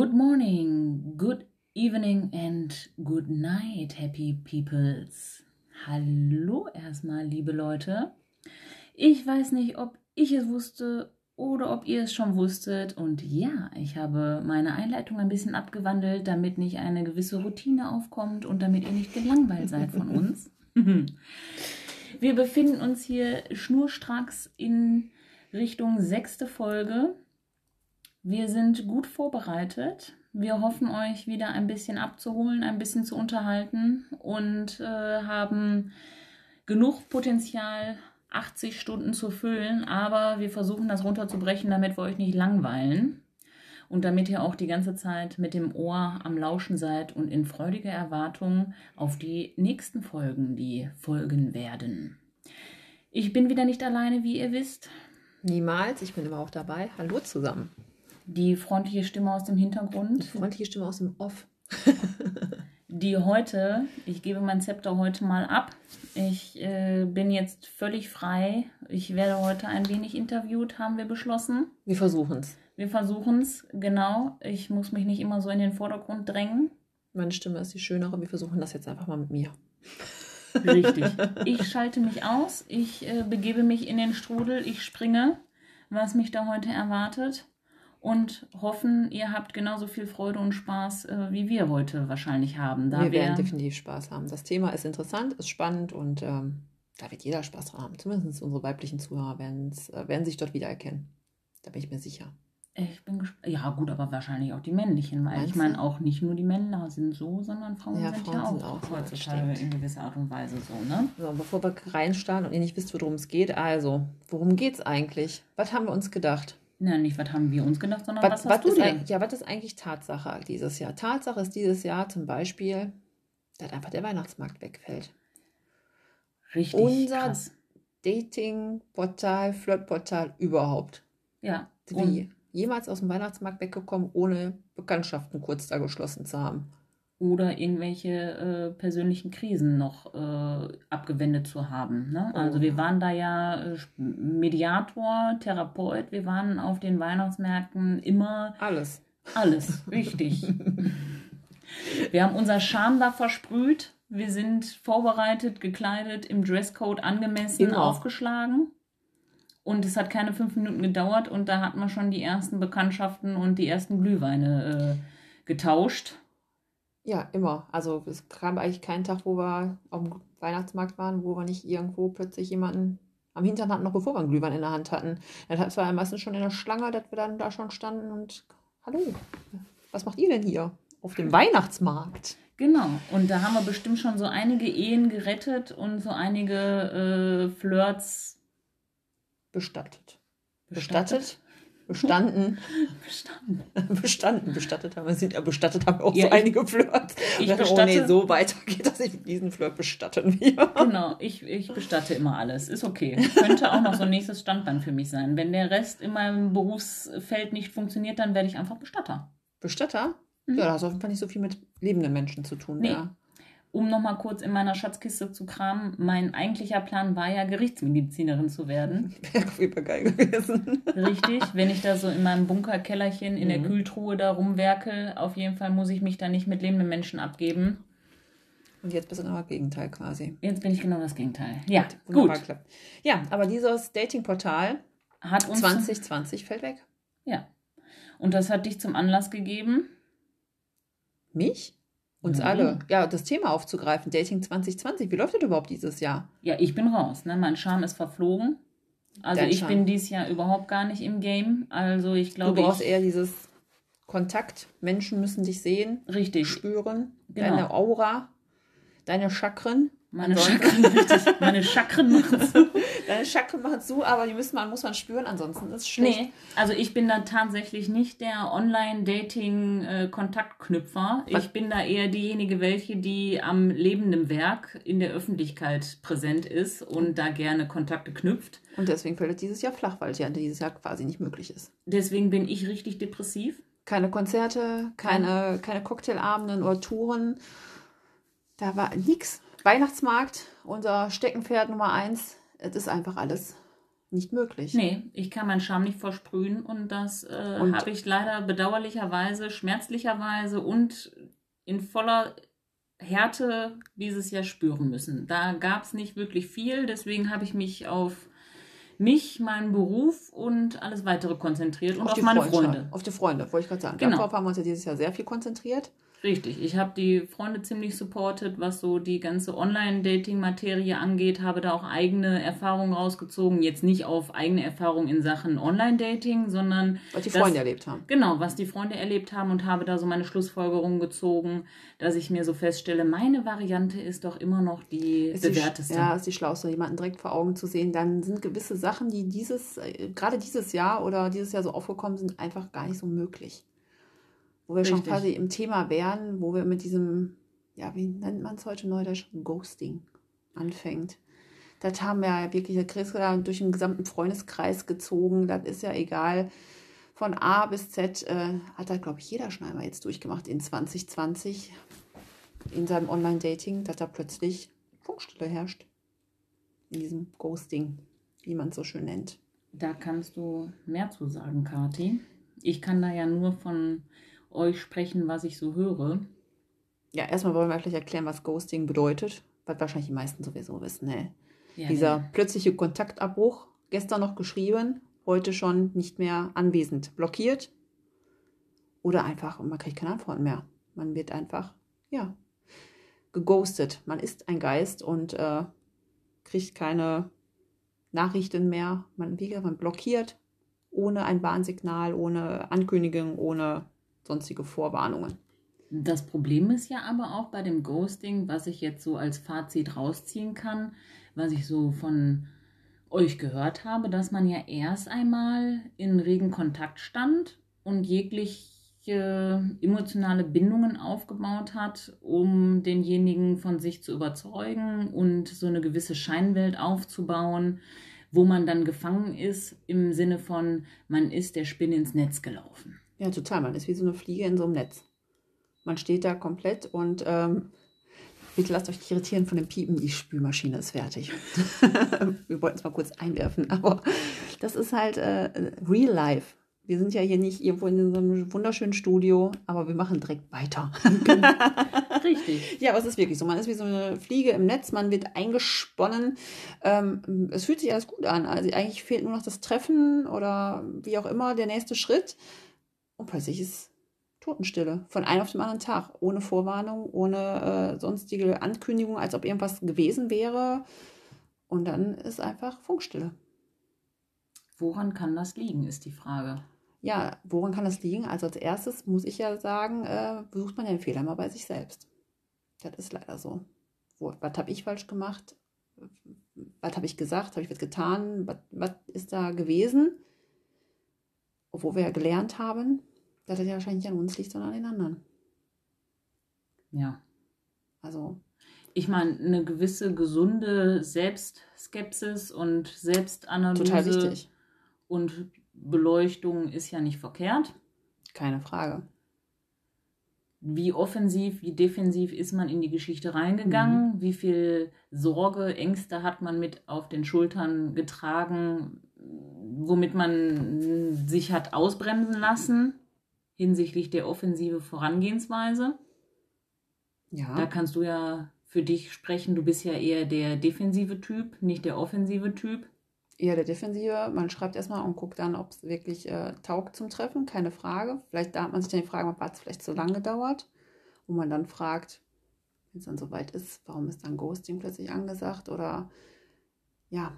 Good morning, good evening and good night, happy peoples. Hallo erstmal, liebe Leute. Ich weiß nicht, ob ich es wusste oder ob ihr es schon wusstet. Und ja, ich habe meine Einleitung ein bisschen abgewandelt, damit nicht eine gewisse Routine aufkommt und damit ihr nicht gelangweilt seid von uns. Wir befinden uns hier schnurstracks in Richtung sechste Folge. Wir sind gut vorbereitet. Wir hoffen, euch wieder ein bisschen abzuholen, ein bisschen zu unterhalten und äh, haben genug Potenzial, 80 Stunden zu füllen. Aber wir versuchen das runterzubrechen, damit wir euch nicht langweilen und damit ihr auch die ganze Zeit mit dem Ohr am Lauschen seid und in freudiger Erwartung auf die nächsten Folgen, die folgen werden. Ich bin wieder nicht alleine, wie ihr wisst. Niemals, ich bin immer auch dabei. Hallo zusammen. Die freundliche Stimme aus dem Hintergrund. Die freundliche Stimme aus dem Off. die heute, ich gebe mein Zepter heute mal ab. Ich äh, bin jetzt völlig frei. Ich werde heute ein wenig interviewt, haben wir beschlossen. Wir versuchen es. Wir versuchen es, genau. Ich muss mich nicht immer so in den Vordergrund drängen. Meine Stimme ist die schönere. Wir versuchen das jetzt einfach mal mit mir. Richtig. Ich schalte mich aus. Ich äh, begebe mich in den Strudel. Ich springe, was mich da heute erwartet und hoffen, ihr habt genauso viel Freude und Spaß, äh, wie wir heute wahrscheinlich haben. Da wir werden definitiv Spaß haben. Das Thema ist interessant, ist spannend und ähm, da wird jeder Spaß dran haben. Zumindest unsere weiblichen Zuhörer äh, werden sich dort wiedererkennen. Da bin ich mir sicher. Ich bin gespannt. Ja, gut, aber wahrscheinlich auch die männlichen, weil Meinst ich meine, auch nicht nur die Männer sind so, sondern Frauen ja, sind Frauen ja auch, sind auch heutzutage in gewisser Art und Weise so, ne? So, bevor wir reinstarten und ihr nicht wisst, worum es geht, also, worum geht es eigentlich? Was haben wir uns gedacht? Na, nicht, was haben wir uns gedacht, sondern was, was hast was du denn? Ja, was ist eigentlich Tatsache dieses Jahr? Tatsache ist dieses Jahr zum Beispiel, dass einfach der Weihnachtsmarkt wegfällt. Richtig Unser krass. Dating-Portal, Flirt-Portal überhaupt. Ja. Wie? Jemals aus dem Weihnachtsmarkt weggekommen, ohne Bekanntschaften kurz da geschlossen zu haben oder irgendwelche äh, persönlichen Krisen noch äh, abgewendet zu haben. Ne? Also oh. wir waren da ja äh, Mediator, Therapeut, wir waren auf den Weihnachtsmärkten immer alles. Alles, richtig. wir haben unser Charme da versprüht. Wir sind vorbereitet, gekleidet, im Dresscode angemessen immer. aufgeschlagen. Und es hat keine fünf Minuten gedauert und da hat man schon die ersten Bekanntschaften und die ersten Glühweine äh, getauscht. Ja, immer. Also es kam eigentlich keinen Tag, wo wir auf dem Weihnachtsmarkt waren, wo wir nicht irgendwo plötzlich jemanden am Hintern hatten, noch bevor wir einen Glühwein in der Hand hatten. Das war ja meistens schon in der Schlange, dass wir dann da schon standen und hallo, was macht ihr denn hier auf dem Weihnachtsmarkt? Genau, und da haben wir bestimmt schon so einige Ehen gerettet und so einige äh, Flirts bestattet. Bestattet? bestattet? Bestanden. bestanden. bestanden. Bestattet haben wir sind ja bestattet haben wir auch ja, so ich, einige Flirts. Ich dachte, bestatte, oh nee, so weiter geht das nicht. Diesen Flirt bestatten wir. Genau, ich, ich bestatte immer alles. Ist okay. Könnte auch noch so ein nächstes Standbein für mich sein. Wenn der Rest in meinem Berufsfeld nicht funktioniert, dann werde ich einfach Bestatter. Bestatter? Mhm. Ja, das hat auf jeden Fall nicht so viel mit lebenden Menschen zu tun. Nee. Ja um nochmal kurz in meiner Schatzkiste zu kramen, mein eigentlicher Plan war ja, Gerichtsmedizinerin zu werden. Wäre auf jeden Fall geil gewesen. Richtig, wenn ich da so in meinem Bunkerkellerchen in mhm. der Kühltruhe da rumwerkel, auf jeden Fall muss ich mich da nicht mit lebenden Menschen abgeben. Und jetzt bist du genau das Gegenteil quasi. Jetzt bin ich genau das Gegenteil. Ja, gut. gut. Ja, aber dieses Datingportal hat uns 2020 fällt weg. Ja. Und das hat dich zum Anlass gegeben. Mich? Uns mhm. alle. Ja, das Thema aufzugreifen. Dating 2020. Wie läuft das überhaupt dieses Jahr? Ja, ich bin raus. Ne? Mein Charme ist verflogen. Also Dein ich Charme. bin dieses Jahr überhaupt gar nicht im Game. Also ich glaube. Du brauchst eher dieses Kontakt. Menschen müssen dich sehen. Richtig. Spüren. Genau. Deine Aura. Deine Chakren. Meine Chakren, richtig. Meine Chakren machen zu. Deine Chakren machen zu, aber die müssen man, muss man spüren, ansonsten ist es schlecht. Nee, also ich bin da tatsächlich nicht der Online-Dating-Kontaktknüpfer. Ich bin da eher diejenige, welche, die am lebenden Werk in der Öffentlichkeit präsent ist und da gerne Kontakte knüpft. Und deswegen fällt es dieses Jahr flach, weil es ja dieses Jahr quasi nicht möglich ist. Deswegen bin ich richtig depressiv. Keine Konzerte, keine, keine Cocktailabenden oder Touren. Da war nichts. Weihnachtsmarkt, unser Steckenpferd Nummer eins. Es ist einfach alles nicht möglich. Nee, ich kann meinen Charme nicht versprühen und das äh, habe ich leider bedauerlicherweise, schmerzlicherweise und in voller Härte dieses Jahr spüren müssen. Da gab es nicht wirklich viel, deswegen habe ich mich auf mich, meinen Beruf und alles weitere konzentriert und auf, die meine Freunde. Auf die Freunde, wollte ich gerade sagen. Genau. Darauf haben wir uns ja dieses Jahr sehr viel konzentriert. Richtig, ich habe die Freunde ziemlich supportet, was so die ganze Online-Dating-Materie angeht, habe da auch eigene Erfahrungen rausgezogen. Jetzt nicht auf eigene Erfahrungen in Sachen Online-Dating, sondern Was die Freunde erlebt haben. Genau, was die Freunde erlebt haben und habe da so meine Schlussfolgerung gezogen, dass ich mir so feststelle, meine Variante ist doch immer noch die Ist die, bewährteste. ja, ist die schlauste, jemanden direkt vor Augen zu sehen. Dann sind gewisse Sachen, die dieses, äh, gerade dieses Jahr oder dieses Jahr so aufgekommen sind, einfach gar nicht so möglich. Wo wir schon Richtig. quasi im Thema wären, wo wir mit diesem, ja, wie nennt man es heute neudeutsch? Ghosting anfängt. Das haben wir ja wirklich, der Chris durch den gesamten Freundeskreis gezogen. Das ist ja egal. Von A bis Z äh, hat da, glaube ich, jeder schon einmal jetzt durchgemacht in 2020 in seinem Online-Dating, dass da plötzlich Funkstille herrscht. In diesem Ghosting, wie man es so schön nennt. Da kannst du mehr zu sagen, Kati. Ich kann da ja nur von euch sprechen, was ich so höre. Ja, erstmal wollen wir gleich erklären, was Ghosting bedeutet, was wahrscheinlich die meisten sowieso wissen. Ne? Ja, Dieser ja. plötzliche Kontaktabbruch, gestern noch geschrieben, heute schon nicht mehr anwesend, blockiert oder einfach, man kriegt keine Antworten mehr. Man wird einfach, ja, geghostet. Man ist ein Geist und äh, kriegt keine Nachrichten mehr. Man, wie gesagt, man blockiert ohne ein Warnsignal, ohne Ankündigung, ohne sonstige Vorwarnungen. Das Problem ist ja aber auch bei dem Ghosting, was ich jetzt so als Fazit rausziehen kann, was ich so von euch gehört habe, dass man ja erst einmal in regen Kontakt stand und jegliche emotionale Bindungen aufgebaut hat, um denjenigen von sich zu überzeugen und so eine gewisse Scheinwelt aufzubauen, wo man dann gefangen ist im Sinne von, man ist der Spinne ins Netz gelaufen. Ja, total. Man ist wie so eine Fliege in so einem Netz. Man steht da komplett und ähm, bitte lasst euch nicht irritieren von dem Piepen. Die Spülmaschine ist fertig. Wir wollten es mal kurz einwerfen, aber das ist halt äh, real life. Wir sind ja hier nicht irgendwo in so einem wunderschönen Studio, aber wir machen direkt weiter. Richtig. Ja, aber es ist wirklich so. Man ist wie so eine Fliege im Netz, man wird eingesponnen. Ähm, es fühlt sich alles gut an. Also eigentlich fehlt nur noch das Treffen oder wie auch immer der nächste Schritt. Und plötzlich ist Totenstille. Von einem auf den anderen Tag. Ohne Vorwarnung, ohne äh, sonstige Ankündigung, als ob irgendwas gewesen wäre. Und dann ist einfach Funkstille. Woran kann das liegen, ist die Frage. Ja, woran kann das liegen? Also als erstes muss ich ja sagen, äh, sucht man den Fehler mal bei sich selbst. Das ist leider so. Wo, was habe ich falsch gemacht? Was habe ich gesagt? Habe ich was getan? Was, was ist da gewesen? Obwohl wir ja gelernt haben, dass das ja wahrscheinlich nicht an uns liegt, sondern an den anderen. Ja. Also, Ich meine, eine gewisse gesunde Selbstskepsis und Selbstanalyse total wichtig. und Beleuchtung ist ja nicht verkehrt. Keine Frage. Wie offensiv, wie defensiv ist man in die Geschichte reingegangen? Wie viel Sorge, Ängste hat man mit auf den Schultern getragen, womit man sich hat ausbremsen lassen hinsichtlich der offensive Vorangehensweise? Ja. Da kannst du ja für dich sprechen. Du bist ja eher der defensive Typ, nicht der offensive Typ. Eher der Defensive. Man schreibt erstmal und guckt dann, ob es wirklich äh, taugt zum Treffen. Keine Frage. Vielleicht da hat man sich dann die Frage, hat es vielleicht zu lange gedauert? Wo man dann fragt, wenn es dann soweit ist, warum ist dann Ghosting plötzlich angesagt? Oder ja.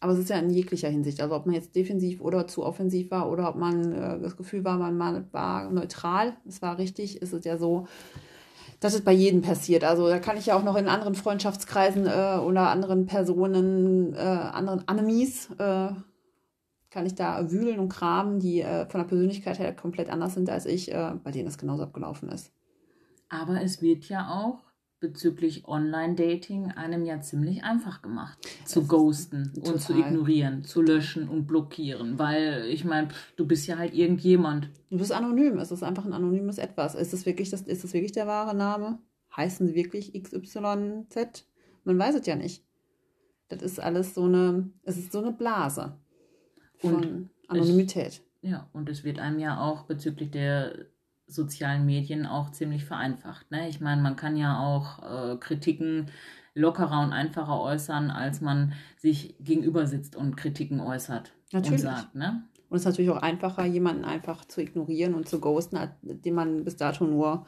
Aber es ist ja in jeglicher Hinsicht. Also ob man jetzt defensiv oder zu offensiv war oder ob man äh, das Gefühl war, man, war neutral. Es war richtig, ist es ja so, dass es bei jedem passiert. Also da kann ich ja auch noch in anderen Freundschaftskreisen äh, oder anderen Personen, äh, anderen Anemies, äh, kann ich da wühlen und kramen, die äh, von der Persönlichkeit her komplett anders sind als ich, äh, bei denen das genauso abgelaufen ist. Aber es wird ja auch bezüglich Online-Dating einem ja ziemlich einfach gemacht, zu ist ghosten und zu ignorieren, zu löschen und blockieren. Weil ich meine, du bist ja halt irgendjemand. Du bist anonym, es ist einfach ein anonymes Etwas. Ist es wirklich, das, ist es wirklich der wahre Name? Heißen sie wirklich XYZ? Man weiß es ja nicht. Das ist alles so eine, es ist so eine Blase. von Anonymität. Es, ja, und es wird einem ja auch bezüglich der sozialen Medien auch ziemlich vereinfacht. Ne? Ich meine, man kann ja auch äh, Kritiken lockerer und einfacher äußern, als man sich gegenüber sitzt und Kritiken äußert Natürlich. und sagt. Ne? Und es ist natürlich auch einfacher, jemanden einfach zu ignorieren und zu ghosten, den man bis dato nur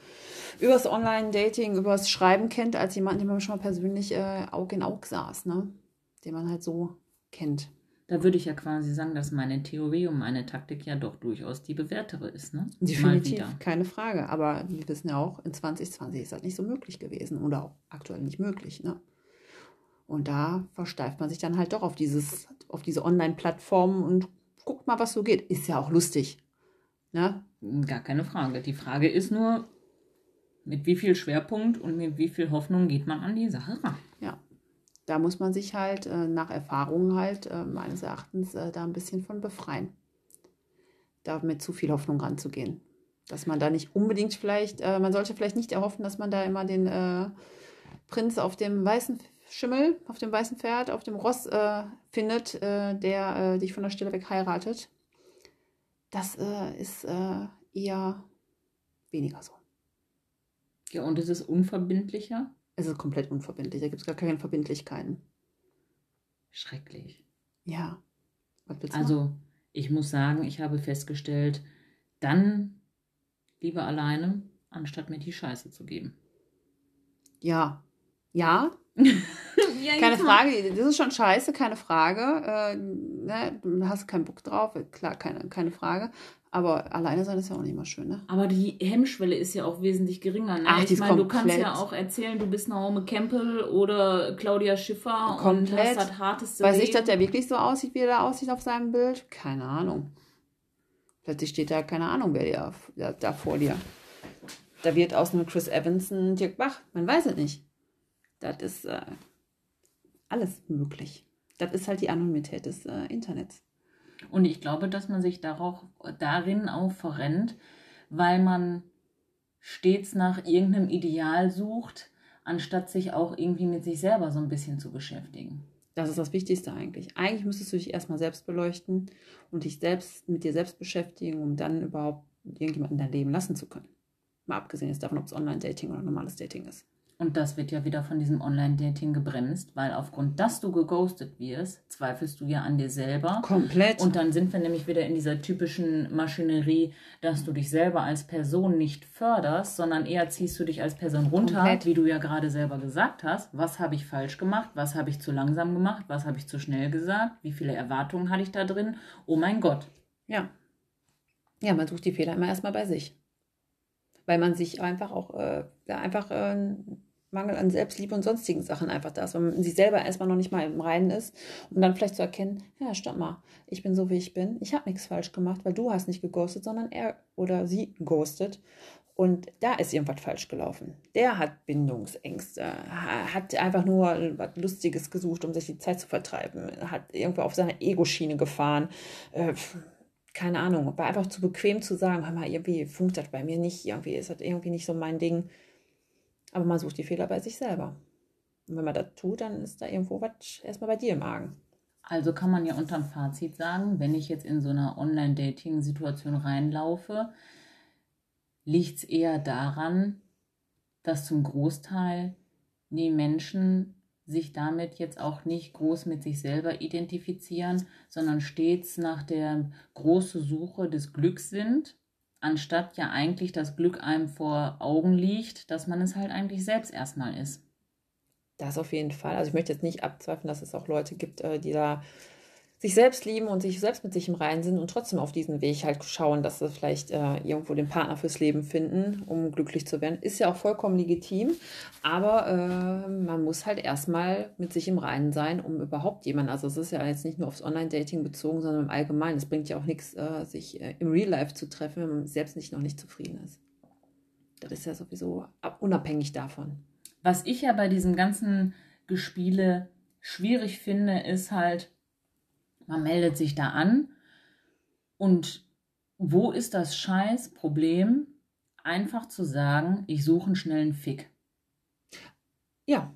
übers Online-Dating, übers Schreiben kennt, als jemanden, den man schon mal persönlich äh, Aug in Aug saß, ne? Den man halt so kennt. Da würde ich ja quasi sagen, dass meine Theorie und meine Taktik ja doch durchaus die bewährtere ist, ne? Definitiv, keine Frage. Aber wir wissen ja auch, in 2020 ist das nicht so möglich gewesen oder auch aktuell nicht möglich, ne? Und da versteift man sich dann halt doch auf dieses, auf diese Online-Plattformen und guckt mal, was so geht. Ist ja auch lustig. Ne? Gar keine Frage. Die Frage ist nur, mit wie viel Schwerpunkt und mit wie viel Hoffnung geht man an die Sache ran? Ja. Da muss man sich halt äh, nach Erfahrungen halt äh, meines Erachtens äh, da ein bisschen von befreien. Da mit zu viel Hoffnung ranzugehen. Dass man da nicht unbedingt vielleicht, äh, man sollte vielleicht nicht erhoffen, dass man da immer den äh, Prinz auf dem weißen Schimmel auf dem weißen Pferd, auf dem Ross äh, findet, der dich von der Stelle weg heiratet. Das ist eher weniger so. Ja, und es ist unverbindlicher? Es ist komplett unverbindlich. Da gibt es gar keine Verbindlichkeiten. Schrecklich. Ja. also, machen? ich muss sagen, ich habe festgestellt, dann lieber alleine, anstatt mir die Scheiße zu geben. Ja. Ja, ja, keine Frage, das ist schon scheiße, keine Frage. Äh, ne, du hast keinen Bock drauf, klar, keine, keine Frage. Aber alleine sein ist ja auch nicht mal schön, ne? Aber die Hemmschwelle ist ja auch wesentlich geringer. Ne? Ach, ich meine, du kannst ja auch erzählen, du bist Naomi Campbell oder Claudia Schiffer komplett. und hast das harteste Weiß ich, dass der wirklich so aussieht, wie er da aussieht auf seinem Bild? Keine Ahnung. Plötzlich steht da, keine Ahnung, wer da, da vor dir. Da wird aus einem Chris Evans ein Dirk Bach. Man weiß es nicht. Das ist äh, alles möglich. Das ist halt die Anonymität des äh, Internets. Und ich glaube, dass man sich darauf, darin auch verrennt, weil man stets nach irgendeinem Ideal sucht, anstatt sich auch irgendwie mit sich selber so ein bisschen zu beschäftigen. Das ist das Wichtigste eigentlich. Eigentlich müsstest du dich erstmal selbst beleuchten und dich selbst mit dir selbst beschäftigen, um dann überhaupt irgendjemanden in dein Leben lassen zu können. Mal abgesehen jetzt davon, ob es Online-Dating oder normales Dating ist. Und das wird ja wieder von diesem Online-Dating gebremst, weil aufgrund, dass du geghostet wirst, zweifelst du ja an dir selber. Komplett. Und dann sind wir nämlich wieder in dieser typischen Maschinerie, dass du dich selber als Person nicht förderst, sondern eher ziehst du dich als Person runter, Komplett. wie du ja gerade selber gesagt hast. Was habe ich falsch gemacht? Was habe ich zu langsam gemacht? Was habe ich zu schnell gesagt? Wie viele Erwartungen hatte ich da drin? Oh mein Gott. Ja. Ja, man sucht die Fehler immer erstmal bei sich. Weil man sich einfach auch äh, einfach äh, Mangel an Selbstliebe und sonstigen Sachen einfach da ist, wenn man sich selber erstmal noch nicht mal im Reinen ist und dann vielleicht zu erkennen, ja, stopp mal, ich bin so, wie ich bin, ich habe nichts falsch gemacht, weil du hast nicht geghostet, sondern er oder sie ghostet und da ist irgendwas falsch gelaufen. Der hat Bindungsängste, hat einfach nur was Lustiges gesucht, um sich die Zeit zu vertreiben, hat irgendwo auf seiner Ego-Schiene gefahren, äh, keine Ahnung, war einfach zu bequem zu sagen, hör mal, irgendwie funkt das bei mir nicht, irgendwie ist das irgendwie nicht so mein Ding aber man sucht die Fehler bei sich selber. Und wenn man das tut, dann ist da irgendwo was erstmal bei dir im Argen. Also kann man ja unterm Fazit sagen, wenn ich jetzt in so einer Online-Dating-Situation reinlaufe, liegt es eher daran, dass zum Großteil die Menschen sich damit jetzt auch nicht groß mit sich selber identifizieren, sondern stets nach der großen Suche des Glücks sind anstatt ja eigentlich das Glück einem vor Augen liegt, dass man es halt eigentlich selbst erstmal ist. Das auf jeden Fall. Also ich möchte jetzt nicht abzweifeln, dass es auch Leute gibt, äh, die da sich selbst lieben und sich selbst mit sich im Reinen sind und trotzdem auf diesen Weg halt schauen, dass sie vielleicht äh, irgendwo den Partner fürs Leben finden, um glücklich zu werden. Ist ja auch vollkommen legitim, aber äh, man muss halt erstmal mit sich im Reinen sein, um überhaupt jemanden, also es ist ja jetzt nicht nur aufs Online-Dating bezogen, sondern im Allgemeinen. Es bringt ja auch nichts, äh, sich äh, im Real Life zu treffen, wenn man selbst nicht noch nicht zufrieden ist. Das ist ja sowieso unabhängig davon. Was ich ja bei diesem ganzen Gespiele schwierig finde, ist halt, man meldet sich da an und wo ist das Scheißproblem, einfach zu sagen, ich suche einen schnellen Fick? Ja.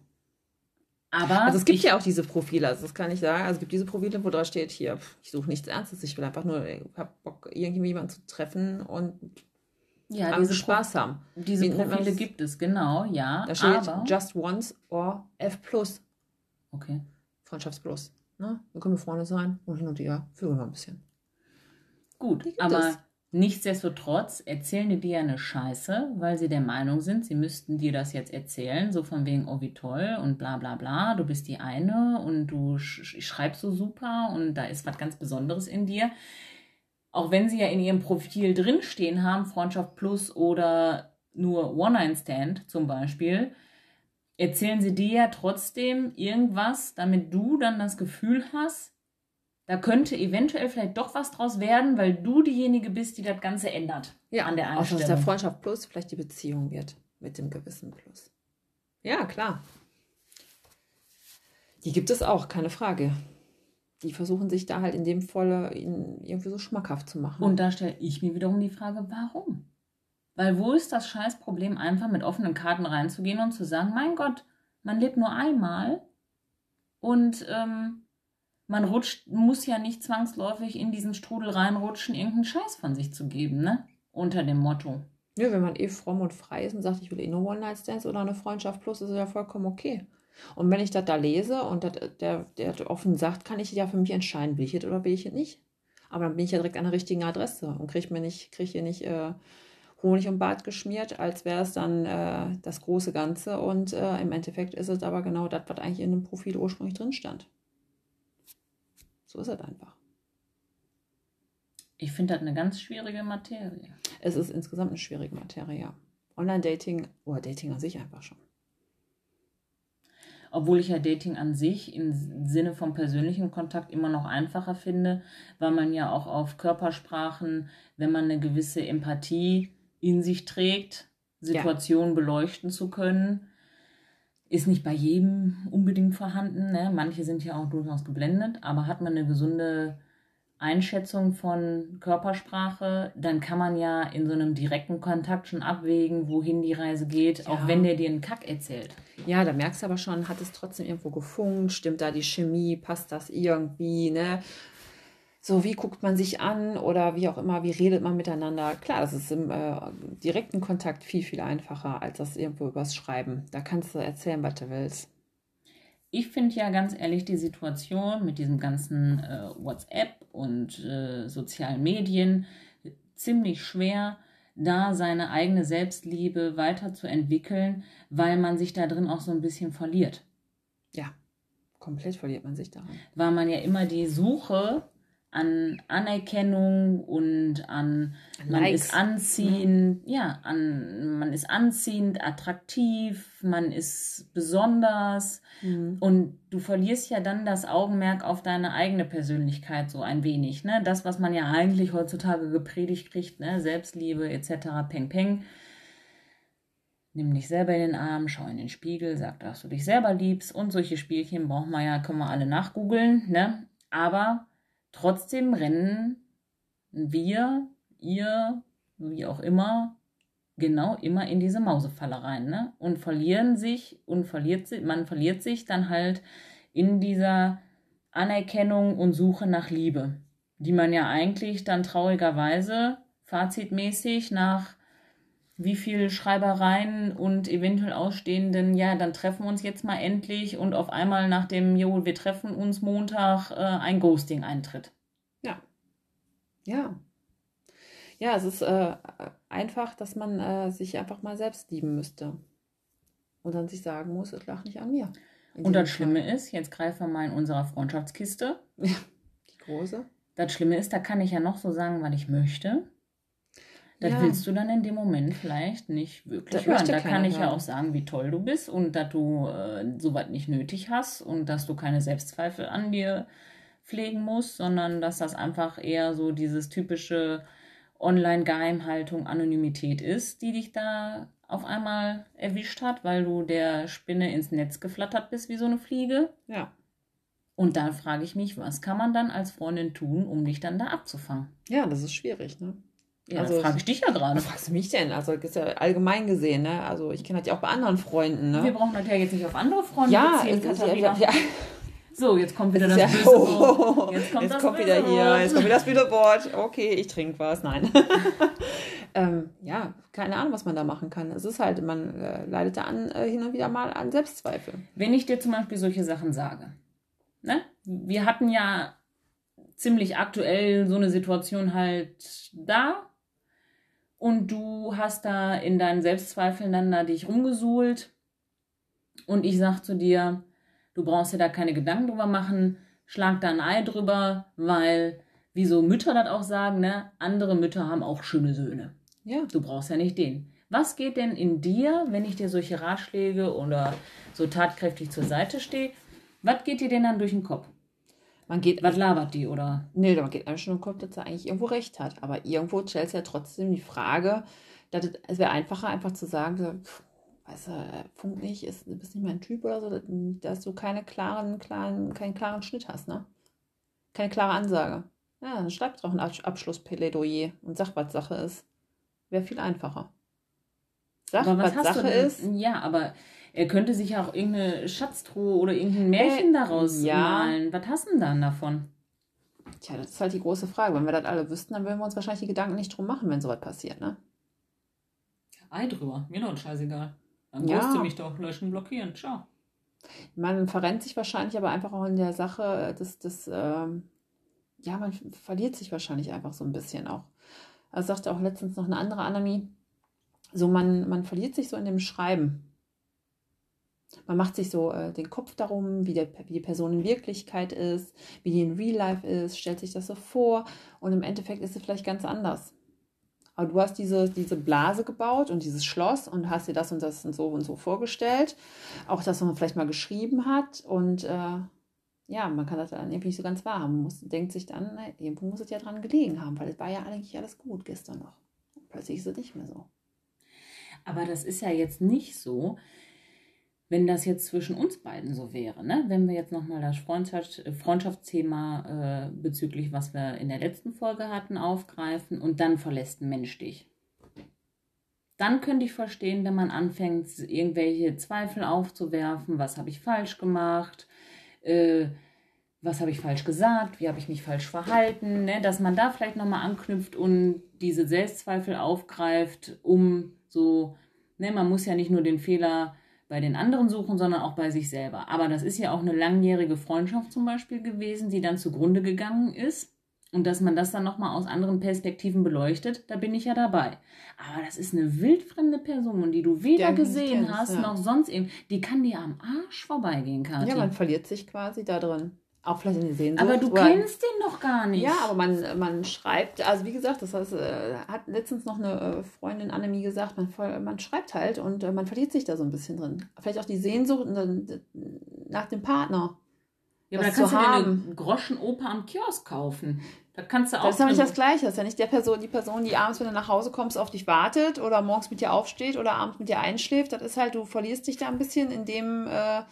Aber Also es gibt ich, ja auch diese Profile, also das kann ich sagen. Also es gibt diese Profile, wo da steht hier, ich suche nichts Ernstes, ich will einfach nur, ich hab Bock, irgendjemanden zu treffen und ja, diese, Spaß haben. Pro diese Wie Profile gibt es, genau, ja. Da steht aber, Just Once or F Plus, okay. Freundschaftsplus. Ne? Da können wir Freunde sein und hin und her führen wir ein bisschen. Gut, aber es. nichtsdestotrotz erzählen die dir eine Scheiße, weil sie der Meinung sind, sie müssten dir das jetzt erzählen, so von wegen, oh wie toll und bla bla bla, du bist die eine und du sch sch- schreibst so super und da ist was ganz Besonderes in dir. Auch wenn sie ja in ihrem Profil drinstehen haben, Freundschaft Plus oder nur One-Night-Stand zum Beispiel, erzählen sie dir ja trotzdem irgendwas, damit du dann das Gefühl hast, da könnte eventuell vielleicht doch was draus werden, weil du diejenige bist, die das Ganze ändert an der Auch aus der Einstellung. Freundschaft Plus vielleicht die Beziehung wird mit dem gewissen Plus. Ja, klar. Die gibt es auch, keine Frage. Die versuchen sich da halt in dem Falle irgendwie so schmackhaft zu machen. Und da stelle ich mir wiederum die Frage, warum? Weil wo ist das Scheißproblem, einfach mit offenen Karten reinzugehen und zu sagen, mein Gott, man lebt nur einmal und ähm, man rutscht, muss ja nicht zwangsläufig in diesen Strudel reinrutschen, irgendeinen Scheiß von sich zu geben, ne? Unter dem Motto. Ja, wenn man eh fromm und frei ist und sagt, ich will eh nur One-Night-Stands oder eine Freundschaft plus, ist es ja vollkommen okay. Und wenn ich das da lese und das, der, der offen sagt, kann ich ja für mich entscheiden, will ich es oder will ich es nicht. Aber dann bin ich ja direkt an der richtigen Adresse und kriege mir nicht, krieg hier nicht äh, Honig um Bart geschmiert, als wäre es dann äh, das große Ganze. Und äh, im Endeffekt ist es aber genau das, was eigentlich in dem Profil ursprünglich drin stand. So ist es einfach. Ich finde das eine ganz schwierige Materie. Es ist insgesamt eine schwierige Materie, ja. Online-Dating oder Dating an sich einfach schon. Obwohl ich ja Dating an sich im Sinne vom persönlichen Kontakt immer noch einfacher finde, weil man ja auch auf Körpersprachen, wenn man eine gewisse Empathie in sich trägt, Situationen beleuchten zu können, ist nicht bei jedem unbedingt vorhanden. Ne? Manche sind ja auch durchaus geblendet, aber hat man eine gesunde Einschätzung von Körpersprache, dann kann man ja in so einem direkten Kontakt schon abwägen, wohin die Reise geht, auch Ja. wenn der dir einen Kack erzählt. Ja, da merkst du aber schon, hat es trotzdem irgendwo gefunkt, stimmt da die Chemie, passt das irgendwie, ne? So, wie guckt man sich an oder wie auch immer, wie redet man miteinander? Klar, das ist im äh, direkten Kontakt viel, viel einfacher als das irgendwo übers Schreiben. Da kannst du erzählen, was du willst. Ich finde ja ganz ehrlich die Situation mit diesem ganzen äh, WhatsApp und äh, sozialen Medien ziemlich schwer, da seine eigene Selbstliebe weiterzuentwickeln, weil man sich da drin auch so ein bisschen verliert. Ja, komplett verliert man sich daran. Weil man ja immer die Suche an Anerkennung und an man Likes, ist anziehend, ja, an man ist anziehend, attraktiv, man ist besonders und du verlierst ja dann das Augenmerk auf deine eigene Persönlichkeit so ein wenig, ne? Das, was man ja eigentlich heutzutage gepredigt kriegt, ne? Selbstliebe etc. Peng Peng. Nimm dich selber in den Arm, schau in den Spiegel, sag, dass du dich selber liebst und solche Spielchen brauchen wir ja, können wir alle nachgoogeln, ne? Aber trotzdem rennen wir, ihr, wie auch immer, genau immer in diese Mausefalle rein, ne? Und verlieren sich und verliert sich, man verliert sich dann halt in dieser Anerkennung und Suche nach Liebe, die man ja eigentlich dann traurigerweise fazitmäßig nach wie viel Schreibereien und eventuell ausstehenden, ja, dann treffen wir uns jetzt mal endlich und auf einmal nach dem, jo, wir treffen uns Montag, äh, ein Ghosting eintritt. Ja. Ja. Ja, es ist äh, einfach, dass man äh, sich einfach mal selbst lieben müsste. Und dann sich sagen muss, es lag nicht an mir. Und das Schlimme ist, jetzt greifen wir mal in unserer Freundschaftskiste. Fall. Die große. Das Schlimme ist, da kann ich ja noch so sagen, was ich möchte. Das Ja. willst du dann in dem Moment vielleicht nicht wirklich Das hören. Da kann ich ja hören. auch sagen, wie toll du bist und dass du äh, sowas nicht nötig hast und dass du keine Selbstzweifel an dir pflegen musst, sondern dass das einfach eher so dieses typische Online-Geheimhaltung, Anonymität ist, die dich da auf einmal erwischt hat, weil du der Spinne ins Netz geflattert bist wie so eine Fliege. Ja. Und da frage ich mich, was kann man dann als Freundin tun, um dich dann da abzufangen? Ja, das ist schwierig, ne? Ja, Also, frage ich dich ja gerade. Was fragst du mich denn? Also, das ist ja allgemein gesehen, ne? Also, ich kenne das ja auch bei anderen Freunden, Wir ne? brauchen das ja jetzt nicht auf andere Freunde Ja, beziehen, ist ja, Katharina. ja, So, jetzt kommt wieder Das ja, böse oh. Jetzt kommt, das wieder böse hier, jetzt kommt wieder das Wort. Okay, ich trinke was. Nein. ähm, ja, keine Ahnung, was man da machen kann. Es ist halt, man äh, leidet da an, äh, hin und wieder mal an Selbstzweifel. Wenn ich dir zum Beispiel solche Sachen sage, ne? Wir hatten ja ziemlich aktuell so eine Situation halt da und du hast da in deinen Selbstzweifeln dann da dich rumgesuhlt und ich sag zu dir, du brauchst dir da keine Gedanken drüber machen, schlag da ein Ei drüber, weil, wie so Mütter das auch sagen, ne? Andere Mütter haben auch schöne Söhne. Ja. Du brauchst ja nicht den. Was geht denn in dir, wenn ich dir solche Ratschläge oder so tatkräftig zur Seite stehe? Was geht dir denn dann durch den Kopf? Man geht, Was labert die oder? nee, man geht einem schon im Kopf, dass er eigentlich irgendwo recht hat. Aber irgendwo stellt es ja trotzdem die Frage, dass es, es wäre einfacher, einfach zu sagen, pff, weißt du, äh, Funk nicht, ist, du bist nicht mein Typ oder so, dass, du keine klaren, klaren, keinen klaren Schnitt hast, ne? Keine klare Ansage. Ja, dann schreib doch ein Absch- Abschlussplädoyer und sag, was Sache ist. Wäre viel einfacher. Sag, was, was hast Sache du denn? ist. Ja, aber er könnte sich ja auch irgendeine Schatztruhe oder irgendein Märchen Äh, daraus ja. malen. Was hast du denn dann davon? Tja, das ist halt die große Frage. Wenn wir das alle wüssten, dann würden wir uns wahrscheinlich die Gedanken nicht drum machen, wenn sowas passiert, ne? Ei drüber. Mir doch scheißegal. Dann Ja. ghoste mich doch. Löschen, blockieren. Ciao. Man verrennt sich wahrscheinlich aber einfach auch in der Sache, dass das, ähm, ja, man verliert sich wahrscheinlich einfach so ein bisschen auch. Also sagte auch letztens noch eine andere Annemie, so man, man verliert sich so in dem Schreiben. Man macht sich so äh, den Kopf darum, wie, der, wie die Person in Wirklichkeit ist, wie die in Real Life ist, stellt sich das so vor und im Endeffekt ist sie vielleicht ganz anders. Aber du hast diese, diese Blase gebaut und dieses Schloss und hast dir das und das und so und so vorgestellt. Auch das, was man vielleicht mal geschrieben hat. Und äh, ja, man kann das dann irgendwie nicht so ganz wahr haben. Man denkt sich dann, na, irgendwo muss es ja dran gelegen haben, weil es war ja eigentlich alles gut gestern noch. Plötzlich ist es nicht mehr so. Aber das ist ja jetzt nicht so, wenn das jetzt zwischen uns beiden so wäre. Ne? Wenn wir jetzt nochmal das Freundschaft, Freundschaftsthema äh, bezüglich, was wir in der letzten Folge hatten, aufgreifen und dann verlässt ein Mensch dich. Dann könnte ich verstehen, wenn man anfängt, irgendwelche Zweifel aufzuwerfen. Was habe ich falsch gemacht? Äh, was habe ich falsch gesagt? Wie habe ich mich falsch verhalten? Ne? Dass man da vielleicht nochmal anknüpft und diese Selbstzweifel aufgreift, um so, ne, man muss ja nicht nur den Fehler bei den anderen suchen, sondern auch bei sich selber. Aber das ist ja auch eine langjährige Freundschaft zum Beispiel gewesen, die dann zugrunde gegangen ist. Und dass man das dann nochmal aus anderen Perspektiven beleuchtet, da bin ich ja dabei. Aber das ist eine wildfremde Person, die du weder Der gesehen hast, ja. noch sonst eben. Die kann dir am Arsch vorbeigehen, Kathi. Ja, man verliert sich quasi da drin. Auch vielleicht in die Sehnsucht. Aber du kennst den doch gar nicht. Ja, aber man, man schreibt, also wie gesagt, das heißt, äh, hat letztens noch eine äh, Freundin Annemie gesagt, man, man schreibt halt und äh, man verliert sich da so ein bisschen drin. Vielleicht auch die Sehnsucht nach dem Partner. Ja, aber da kannst du dir eine. Groschenoper am Kiosk kaufen. Da kannst du auch. Das ist aber nicht eine- das Gleiche. Das ist ja nicht der Person, die Person, die abends, wenn du nach Hause kommst, auf dich wartet oder morgens mit dir aufsteht oder abends mit dir einschläft. Das ist halt, du verlierst dich da ein bisschen, in dem äh,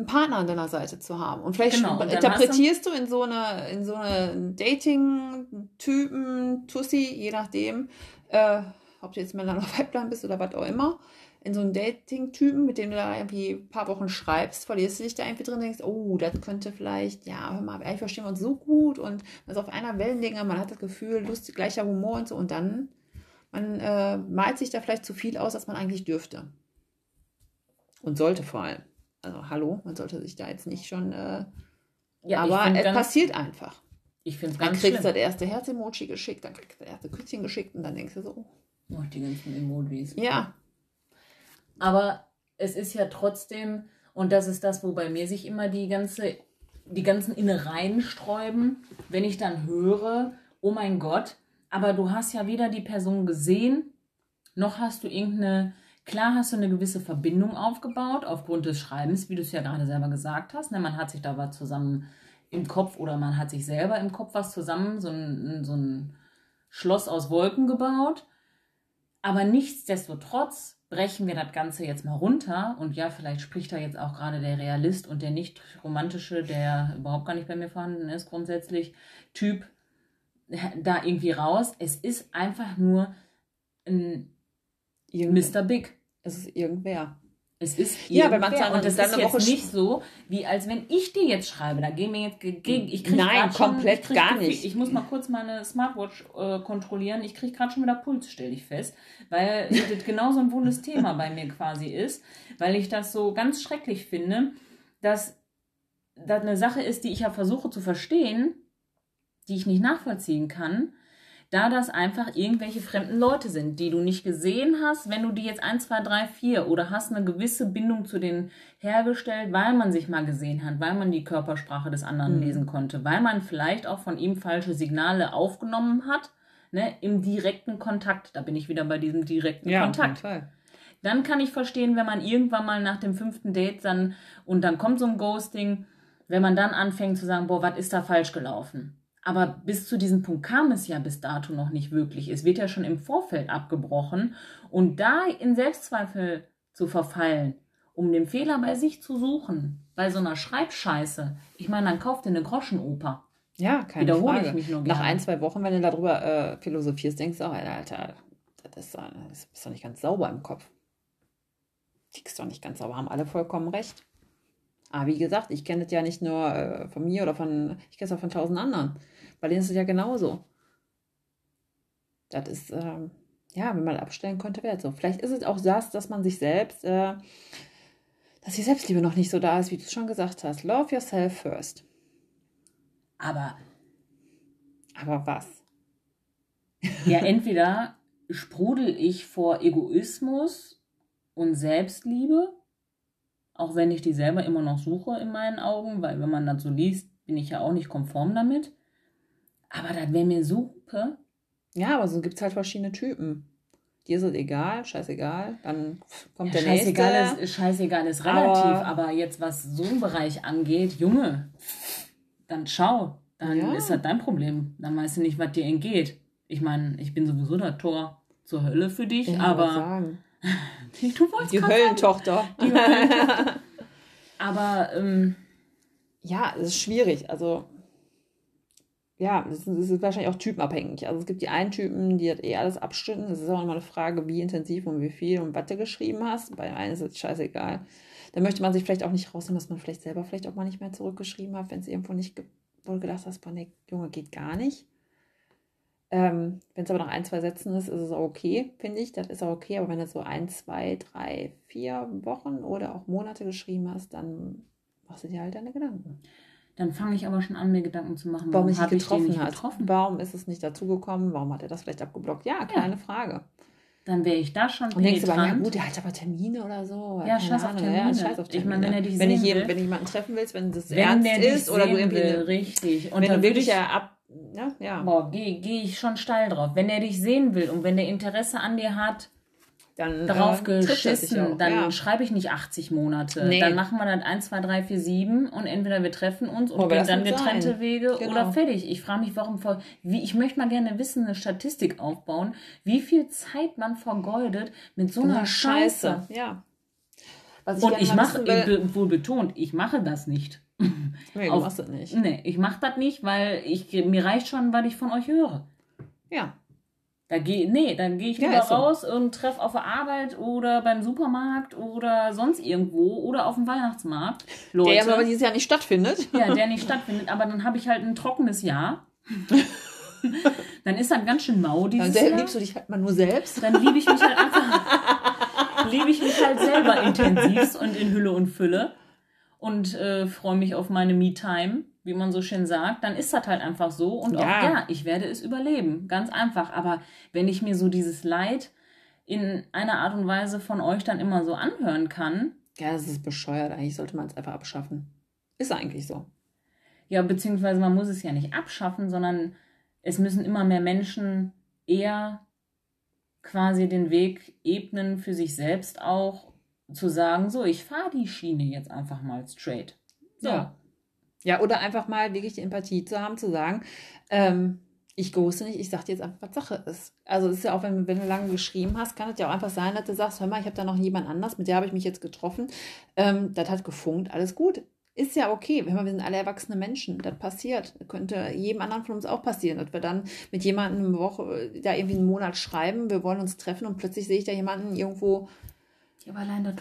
einen Partner an deiner Seite zu haben. Und vielleicht Genau, und interpretierst du in so eine, in so eine Dating-Typen, Tussi, je nachdem, äh, ob du jetzt Männer oder Weiblein bist oder was auch immer, in so einen Dating-Typen, mit dem du da irgendwie ein paar Wochen schreibst, verlierst du dich da irgendwie drin und denkst, oh, das könnte vielleicht, ja, hör mal, eigentlich verstehen wir uns so gut und man ist auf einer Wellenlänge, man hat das Gefühl, lustig, gleicher Humor und so und dann, man äh, malt sich da vielleicht zu viel aus, als man eigentlich dürfte. Und sollte vor allem. Also hallo, man sollte sich da jetzt nicht schon, äh, Ja, aber es ganz- passiert einfach. Ich finde es Dann ganz kriegst du das erste Herz-Emoji geschickt, dann kriegst du das erste Küsschen geschickt und dann denkst du so, oh, Oh, die ganzen Emojis. ja, Aber es ist ja trotzdem, und das ist das, wo bei mir sich immer die ganze, die ganzen Innereien sträuben, wenn ich dann höre, oh mein Gott, aber du hast ja weder die Person gesehen, noch hast du irgendeine, klar hast du eine gewisse Verbindung aufgebaut aufgrund des Schreibens, wie du es ja gerade selber gesagt hast. Ne? Man hat sich da was zusammen im Kopf oder man hat sich selber im Kopf was zusammen, so ein, so ein Schloss aus Wolken gebaut. Aber nichtsdestotrotz brechen wir das Ganze jetzt mal runter. Und ja, vielleicht spricht da jetzt auch gerade der Realist und der nicht romantische, der überhaupt gar nicht bei mir vorhanden ist, grundsätzlich Typ da irgendwie raus. Es ist einfach nur ein Irgend- Mr. Big. Es ist irgendwer. Es ist Ja, irgendwer. dann und das dann ist jetzt nicht so, wie als wenn ich dir jetzt schreibe. Da gehen wir jetzt gegen. Ich krieg Nein, grad schon, komplett ich krieg gar nicht. Ich muss mal kurz meine Smartwatch äh, kontrollieren. Ich kriege gerade schon wieder Puls, stelle ich fest, weil das genau so ein wundes Thema bei mir quasi ist, weil ich das so ganz schrecklich finde, dass das eine Sache ist, die ich ja versuche zu verstehen, die ich nicht nachvollziehen kann, da das einfach irgendwelche fremden Leute sind, die du nicht gesehen hast, wenn du die jetzt 1, 2, 3, 4 oder hast eine gewisse Bindung zu denen hergestellt, weil man sich mal gesehen hat, weil man die Körpersprache des anderen Mhm. lesen konnte, weil man vielleicht auch von ihm falsche Signale aufgenommen hat, ne, im direkten Kontakt. Da bin ich wieder bei diesem direkten Kontakt Fall. dann kann ich verstehen, wenn man irgendwann mal nach dem fünften Date dann und dann kommt so ein Ghosting, wenn man dann anfängt zu sagen, boah, was ist da falsch gelaufen? Aber bis zu diesem Punkt kam es ja bis dato noch nicht wirklich. Es wird ja schon im Vorfeld abgebrochen und da in Selbstzweifel zu verfallen, um den Fehler bei sich zu suchen, bei so einer Schreibscheiße. Ich meine, dann kauft ihr eine Groschenoper. Ja, keine Wiederhole Frage. ich mich nur Nach gerne. ein, zwei Wochen, wenn du darüber äh, philosophierst, denkst du auch, Alter, Alter, das ist, doch- das ist doch nicht ganz sauber im Kopf. Tickst doch nicht ganz sauber, haben alle vollkommen recht. Aber wie gesagt, ich kenne das ja nicht nur äh, von mir oder von, ich kenne es auch von tausend anderen. Bei denen ist es ja genauso. Das ist, ähm, ja, wenn man abstellen könnte, wäre es so. Vielleicht ist es auch das, dass man sich selbst, äh, dass die Selbstliebe noch nicht so da ist, wie du schon gesagt hast. Love yourself first. Aber Aber was? Ja, entweder sprudel ich vor Egoismus und Selbstliebe, auch wenn ich die selber immer noch suche in meinen Augen, weil wenn man das so liest, bin ich ja auch nicht konform damit. Aber das wäre mir so hupe. Ja, aber so gibt es halt verschiedene Typen. Dir ist es egal, scheißegal. Dann kommt Ja, der nächste. scheißegal, ist, scheißegal ist relativ, Aber- aber, jetzt was so einen Bereich angeht, Junge, dann schau, dann Ja. ist das dein Problem. Dann weißt du nicht, was dir entgeht. Ich meine, ich bin sowieso das Tor zur Hölle für dich, Ich wollte aber sagen. du wolltest Die Höllentochter. Die Höllentochter. Aber ähm, Ja, es ist schwierig. Also, ja, es ist, wahrscheinlich auch typenabhängig. Also, es gibt die einen Typen, die das eh alles abstünden. Es ist auch immer eine Frage, wie intensiv und wie viel und was du geschrieben hast. Bei einem ist es scheißegal. Da möchte man sich vielleicht auch nicht rausnehmen, dass man vielleicht selber vielleicht auch mal nicht mehr zurückgeschrieben hat, wenn es irgendwo nicht, ge- wo du gedacht hast, boah, nee, Junge, geht gar nicht. Ähm, wenn es aber nach ein, zwei Sätzen ist, ist es auch okay, finde ich. Das ist auch okay. Aber wenn du so ein, zwei, drei, vier Wochen oder auch Monate geschrieben hast, dann machst du dir halt deine Gedanken. dann fange ich aber schon an, mir Gedanken zu machen, Warum warum ich dich ich den getroffen nicht hat. getroffen. Warum ist es nicht dazugekommen? Warum hat er das vielleicht abgeblockt? Ja, keine Frage. Dann wäre ich da schon Und denkst du, aber, ja gut, der hat aber Termine oder so. Ja, scheiß auf. Termine. Ja, scheiß auf Ich Termine. meine, wenn er dich wenn, ich sehen jeden, will- wenn du jemanden treffen willst, wenn das wenn ernst ist oder du irgendwie... will, richtig. Und wenn dann du wirklich ich, ja ab... Ja, ja. boah, gehe geh ich schon steil drauf. Wenn er dich sehen will und wenn der Interesse an dir hat, dann drauf äh, er sich geschissen, dann ja. schreibe ich nicht 80 Monate. Nee. Dann machen wir das 1, 2, 3, 4, 7 und entweder wir treffen uns und gehen dann getrennte sein. Wege Genau. oder fertig. Ich frage mich, warum vor, wie, ich möchte mal gerne wissen, eine Statistik aufbauen, wie viel Zeit man vergeudet mit so einer Scheiße. Ja. Was Und ich mache, will- wohl betont, ich mache das nicht. Nee, du auf- machst das nicht. Nee, ich mache das nicht, weil ich, mir reicht schon, was ich von euch höre. Ja. Da geh, nee, dann gehe ich Ja, lieber so. raus und treffe auf der Arbeit oder beim Supermarkt oder sonst irgendwo oder auf dem Weihnachtsmarkt. Leute, Der ja aber dieses Jahr nicht stattfindet. ja, der nicht stattfindet, aber dann habe ich halt ein trockenes Jahr. dann ist das ganz schön mau dieses Dann Jahr. liebst du dich halt mal nur selbst. Dann liebe ich mich halt einfach, liebe ich mich halt selber intensivst und in Hülle und Fülle und äh, freue mich auf meine Me-Time, wie man so schön sagt. Dann ist das halt einfach so und auch Ja. ja, ich werde es überleben, ganz einfach. Aber wenn ich mir so dieses Leid in einer Art und Weise von euch dann immer so anhören kann, Ja, das ist bescheuert. Eigentlich sollte man es einfach abschaffen. Ist eigentlich so. ja, beziehungsweise man muss es ja nicht abschaffen, sondern es müssen immer mehr Menschen eher quasi den Weg ebnen für sich selbst auch zu sagen, so, ich fahre die Schiene jetzt einfach mal straight. So. Ja. Ja, oder einfach mal wirklich die Empathie zu haben, zu sagen, ähm, ich ghoste nicht, ich sag dir jetzt einfach, was Sache ist. Also es ist ja auch, wenn, wenn du lange geschrieben hast, kann es ja auch einfach sein, dass du sagst, hör mal, ich habe da noch jemand anders, mit der habe ich mich jetzt getroffen. Ähm, das hat gefunkt, alles gut. Ist ja okay, wir sind alle erwachsene Menschen. Das passiert. Das könnte jedem anderen von uns auch passieren, dass wir dann mit jemandem eine Woche, da irgendwie einen Monat schreiben, wir wollen uns treffen und plötzlich sehe ich da jemanden irgendwo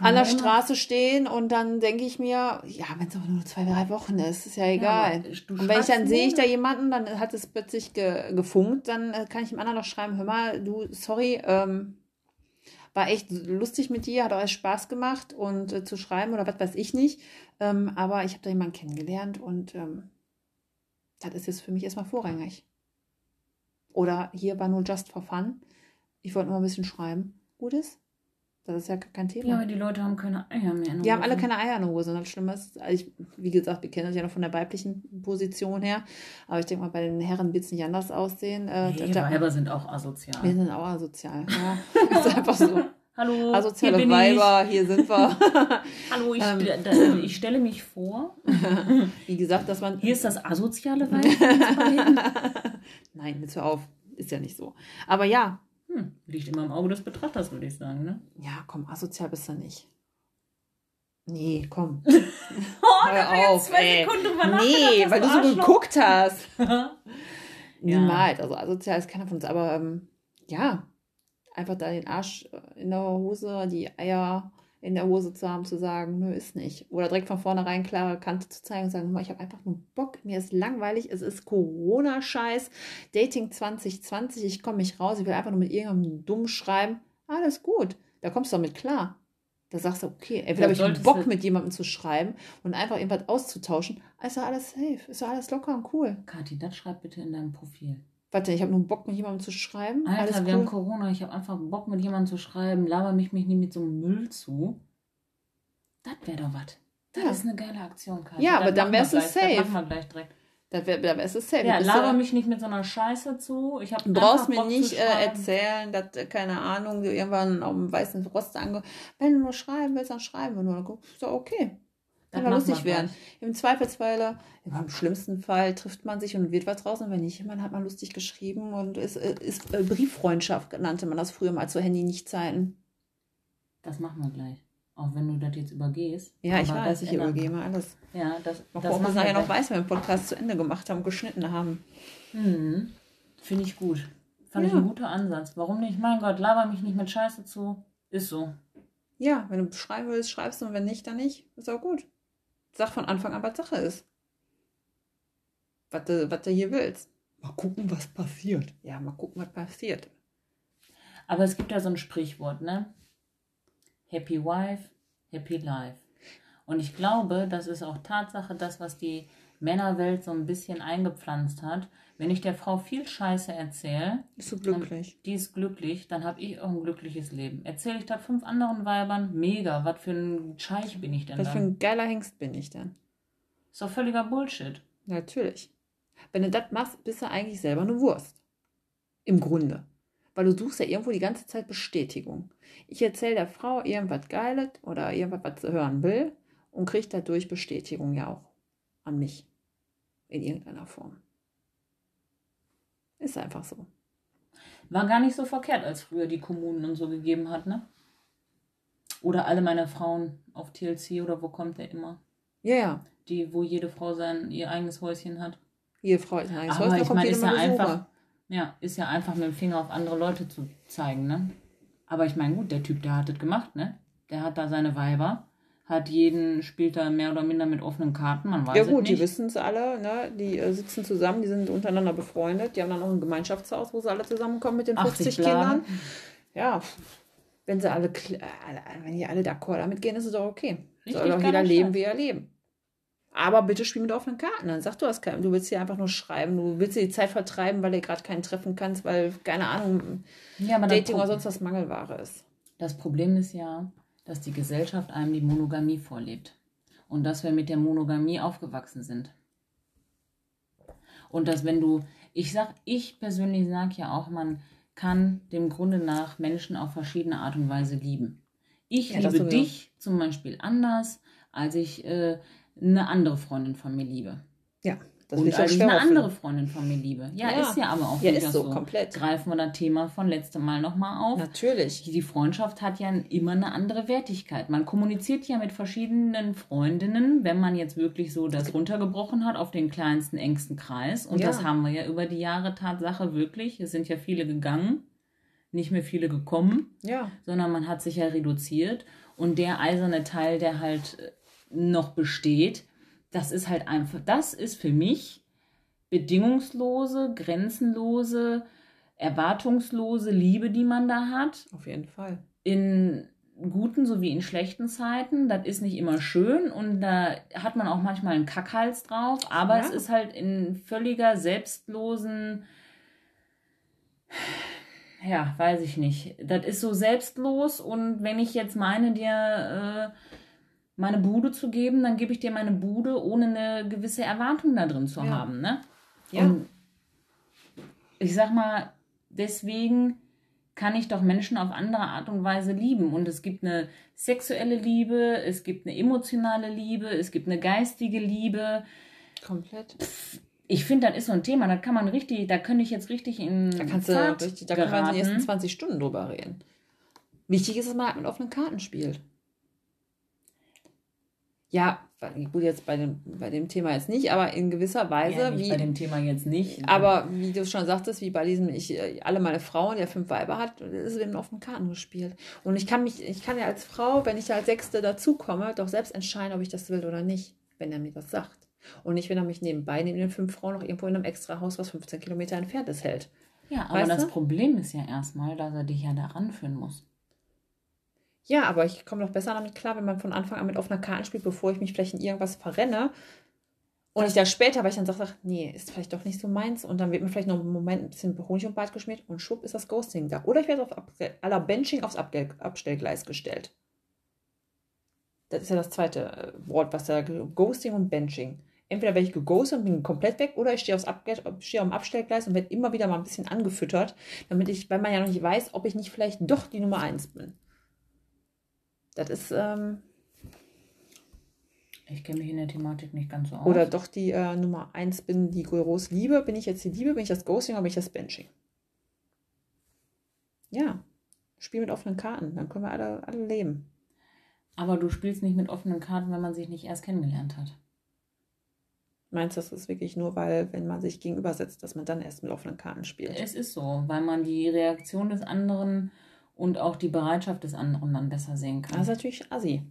an der Straße stehen und dann denke ich mir, ja, wenn es auch nur zwei, drei Wochen ist, ist ja egal. aber du und wenn ich dann sehe ich da jemanden, dann hat es plötzlich ge gefunkt, dann äh, kann ich dem anderen noch schreiben, hör mal, du, sorry, ähm, war echt lustig mit dir, hat euch Spaß gemacht und äh, zu schreiben oder was weiß ich nicht. Ähm, aber ich habe da jemanden kennengelernt und ähm, das ist jetzt für mich erstmal vorrangig. Oder hier war nur just for fun. Ich wollte nur ein bisschen schreiben. Gut ist. Das ist ja kein Thema. Ja, aber die Leute haben keine Eier mehr. in Die haben alle keine Eier in der Hose. Und das Schlimme ist, also ich, wie gesagt, wir kennen das ja noch von der weiblichen Position her. Aber ich denke mal, bei den Herren wird es nicht anders aussehen. Äh, Nee, da, Weiber sind auch asozial. wir sind auch asozial. Ja, ist einfach so. Hallo, Asoziale hier bin Weiber, hier sind wir. Ich. Hallo, ich, Ähm. da, da, ich stelle mich vor. Wie gesagt, dass man. Hier ist das asoziale Weib. Nein, jetzt hör auf. Ist ja nicht so. Aber ja, Hm, liegt immer im Auge des Betrachters, würde ich sagen. Ne? ja, komm, asozial bist du nicht. Nee, komm. Oh, Hör auf, ey. drüber Nee, weil du so geguckt hast. Ja. Niemals. Also asozial ist keiner von uns. Aber ähm, ja, einfach da den Arsch in der Hose, die Eier in der Hose zu haben, zu sagen, nö, ist nicht. Oder direkt von vornherein klare Kante zu zeigen und sagen, "Guck mal, ich habe einfach nur Bock, mir ist langweilig, es ist Corona-Scheiß, Dating 2020, ich komme nicht raus, ich will einfach nur mit irgendeinem dumm schreiben. Alles gut, da kommst du damit klar. Da sagst du, okay, entweder habe ich solltest Bock, mit jemandem zu schreiben und einfach irgendwas auszutauschen. Ist doch alles safe, ist doch alles locker und cool. Kathi, das schreib bitte in deinem Profil. Warte, ich habe nur Bock, mit jemandem zu schreiben. Alter, alles wir cool. haben Corona, ich habe einfach Bock mit jemandem zu schreiben, laber mich, mich nie mit so einem Müll zu. Das wäre doch was. Das Ja. ist eine geile Aktion, Kathi. Ja, Das aber dann wärst du safe. Das machen wir gleich direkt. Das wäre wär, es safe. Ja, Du laber mich nicht mit so einer Scheiße zu. Ich hab Du brauchst mir Bock nicht äh, erzählen, dass, äh, keine Ahnung, du irgendwann auf dem weißen Rost ange... Wenn du nur schreiben willst, dann schreiben wir nur. Dann guck- Ist doch okay. Machen lustig werden. Im Zweifelsfall, im schlimmsten Fall trifft man sich und wird was raus. Und wenn nicht, man hat mal lustig geschrieben und ist, äh, ist äh, Brieffreundschaft, nannte man das früher mal zu Handy-Nicht-Zeiten. Das machen wir gleich. Auch wenn du das jetzt übergehst. Ja, ich weiß, das ich ändert- übergehe mal alles. Ja, das, Mal das ob machen es nachher noch weiß, wenn wir den Podcast zu Ende gemacht haben geschnitten haben. Mhm. Finde ich gut. Fand ich Ja. ein guter Ansatz. Warum nicht? Mein Gott, laber mich nicht mit Scheiße zu. Ist so. Ja, wenn du schreiben willst, schreibst du und wenn nicht, dann nicht. Ist auch gut. Sag von Anfang an, was Sache ist. Was du, was du hier willst. Mal gucken, was passiert. Ja, mal gucken, was passiert. Aber es gibt ja so ein Sprichwort, ne? Happy Wife, Happy Life. Und ich glaube, das ist auch Tatsache das, was die Männerwelt so ein bisschen eingepflanzt hat. Wenn ich der Frau viel Scheiße erzähle, Bist du glücklich? die ist glücklich, dann habe ich auch ein glückliches Leben. Erzähle ich das fünf anderen Weibern, mega, was für ein Scheich bin ich denn Was für dann? ein geiler Hengst bin ich denn? Ist doch völliger Bullshit. Natürlich. Wenn du das machst, bist du eigentlich selber eine Wurst. Im Grunde. Weil du suchst ja irgendwo die ganze Zeit Bestätigung. Ich erzähle der Frau irgendwas Geiles oder irgendwas, was sie hören will und kriege dadurch Bestätigung ja auch an mich. In irgendeiner Form. Ist einfach so. War gar nicht so verkehrt, als früher die Kommunen und so gegeben hat, ne? Oder alle meine Frauen auf TLC oder wo kommt der immer? Ja, ja. Die, wo jede Frau sein ihr eigenes Häuschen hat. Hier, Frau ist heiß. Aber Heute ich kommt meine, ist ja einfach, ja, ist ja einfach mit dem Finger auf andere Leute zu zeigen, ne? Aber ich meine, gut, der Typ, der hat das gemacht, ne? Der hat da seine Weiber, hat jeden, spielt da mehr oder minder mit offenen Karten, man weiß Ja gut, die nicht. wissen es alle, ne? Die äh, sitzen zusammen, die sind untereinander befreundet, die haben dann auch ein Gemeinschaftshaus, wo sie alle zusammenkommen mit den 80 50 Kindern. Ja, wenn sie alle, alle wenn die alle d'accord damit gehen, ist es doch okay. Richtig Soll doch jeder leben, wie er leben. Aber bitte spiel mit offenen Karten. Dann sag du das keinem. Du willst hier einfach nur schreiben. Du willst dir die Zeit vertreiben, weil du gerade keinen treffen kannst, weil, keine Ahnung, Ja, Dating oder sonst was Mangelware ist. das Problem ist ja, dass die Gesellschaft einem die Monogamie vorlebt. Und dass wir mit der Monogamie aufgewachsen sind. Und dass wenn du, ich sag, ich persönlich sag ja auch, man kann dem Grunde nach Menschen auf verschiedene Art und Weise lieben. Ich Ja, liebe dich zum Beispiel anders, als ich äh, eine andere Freundin von mir liebe. Ja. Das und will ich auch als ich schwer eine andere Freundin von mir liebe. Ja, Ja. ist ja aber auch Ja, ist so, komplett. Greifen wir das Thema von letztem Mal nochmal auf. Natürlich. Die Freundschaft hat ja immer eine andere Wertigkeit. Man kommuniziert ja mit verschiedenen Freundinnen, wenn man jetzt wirklich so das runtergebrochen hat auf den kleinsten, engsten Kreis. Und Ja. das haben wir ja über die Jahre Tatsache wirklich. Es sind ja viele gegangen, nicht mehr viele gekommen, Ja. sondern man hat sich ja reduziert. Und der eiserne Teil, der halt äh, noch besteht, das ist halt einfach, das ist für mich bedingungslose, grenzenlose, erwartungslose Liebe, die man da hat Auf jeden Fall. in guten sowie in schlechten Zeiten. Das ist nicht immer schön und da hat man auch manchmal einen Kackhals drauf, aber Ja. es ist halt in völliger selbstlosen, ja, weiß ich nicht. Das ist so selbstlos und wenn ich jetzt meine, dir äh, meine Bude zu geben, dann gebe ich dir meine Bude, ohne eine gewisse Erwartung da drin zu Ja. haben, ne? Ja. Und ich sag mal, deswegen kann ich doch Menschen auf andere Art und Weise lieben. Und es gibt eine sexuelle Liebe, es gibt eine emotionale Liebe, es gibt eine geistige Liebe. Komplett. Ich finde, das ist so ein Thema, da kann man richtig, da könnte ich jetzt richtig in Da kannst du Fahrt richtig, da können wir in den nächsten geraten. 20 Stunden drüber reden. Wichtig ist, dass man halt mit offenen Karten spielt. Ja, gut, jetzt bei dem, bei dem Thema jetzt nicht, aber in gewisser Weise, Ja, wie, bei dem Thema jetzt nicht. aber wie du schon sagtest, wie bei diesem, ich, äh, alle meine Frauen, der fünf Weiber hat, ist es mit offenen Karten gespielt. Und ich kann mich, ich kann ja als Frau, wenn ich als Sechste dazukomme, doch selbst entscheiden, ob ich das will oder nicht, wenn er mir das sagt. Und nicht, wenn er mich nebenbei neben den fünf Frauen noch irgendwo in einem extra Haus, was 15 Kilometer entfernt ist, hält. ja, aber weißt das du? Problem ist ja erstmal, dass er dich ja da ranführen muss. Ja, aber ich komme doch besser damit klar, wenn man von Anfang an mit offener Karten spielt, bevor ich mich vielleicht in irgendwas verrenne. Und ich dann später, weil ich dann sage, ach, nee, ist vielleicht doch nicht so meins. Und dann wird mir vielleicht noch einen Moment ein bisschen Honig und Bart geschmiert und schwupp ist das Ghosting da. Oder ich werde auf la Benching aufs Abstellgleis gestellt. Das ist ja das zweite äh, Wort, was da Ghosting und Benching. Entweder werde ich geghostet und bin komplett weg, oder ich stehe, aufs Abge stehe am Abstellgleis und werde immer wieder mal ein bisschen angefüttert, damit ich, weil man ja noch nicht weiß, ob ich nicht vielleicht doch die Nummer eins bin. Das ist, ähm, Ich kenne mich in der Thematik nicht ganz so aus. oder doch die äh, Nummer eins bin, die groß Liebe. Bin ich jetzt die Liebe, bin ich das Ghosting oder bin ich das Benching? Ja, Spiel mit offenen Karten, dann können wir alle, alle leben. aber du spielst nicht mit offenen Karten, wenn man sich nicht erst kennengelernt hat. Meinst du, das ist wirklich nur, weil, wenn man sich gegenübersetzt, dass man dann erst mit offenen Karten spielt? Es ist so, weil man die Reaktion des anderen und auch die Bereitschaft des anderen dann besser sehen kann. Das ist natürlich assi.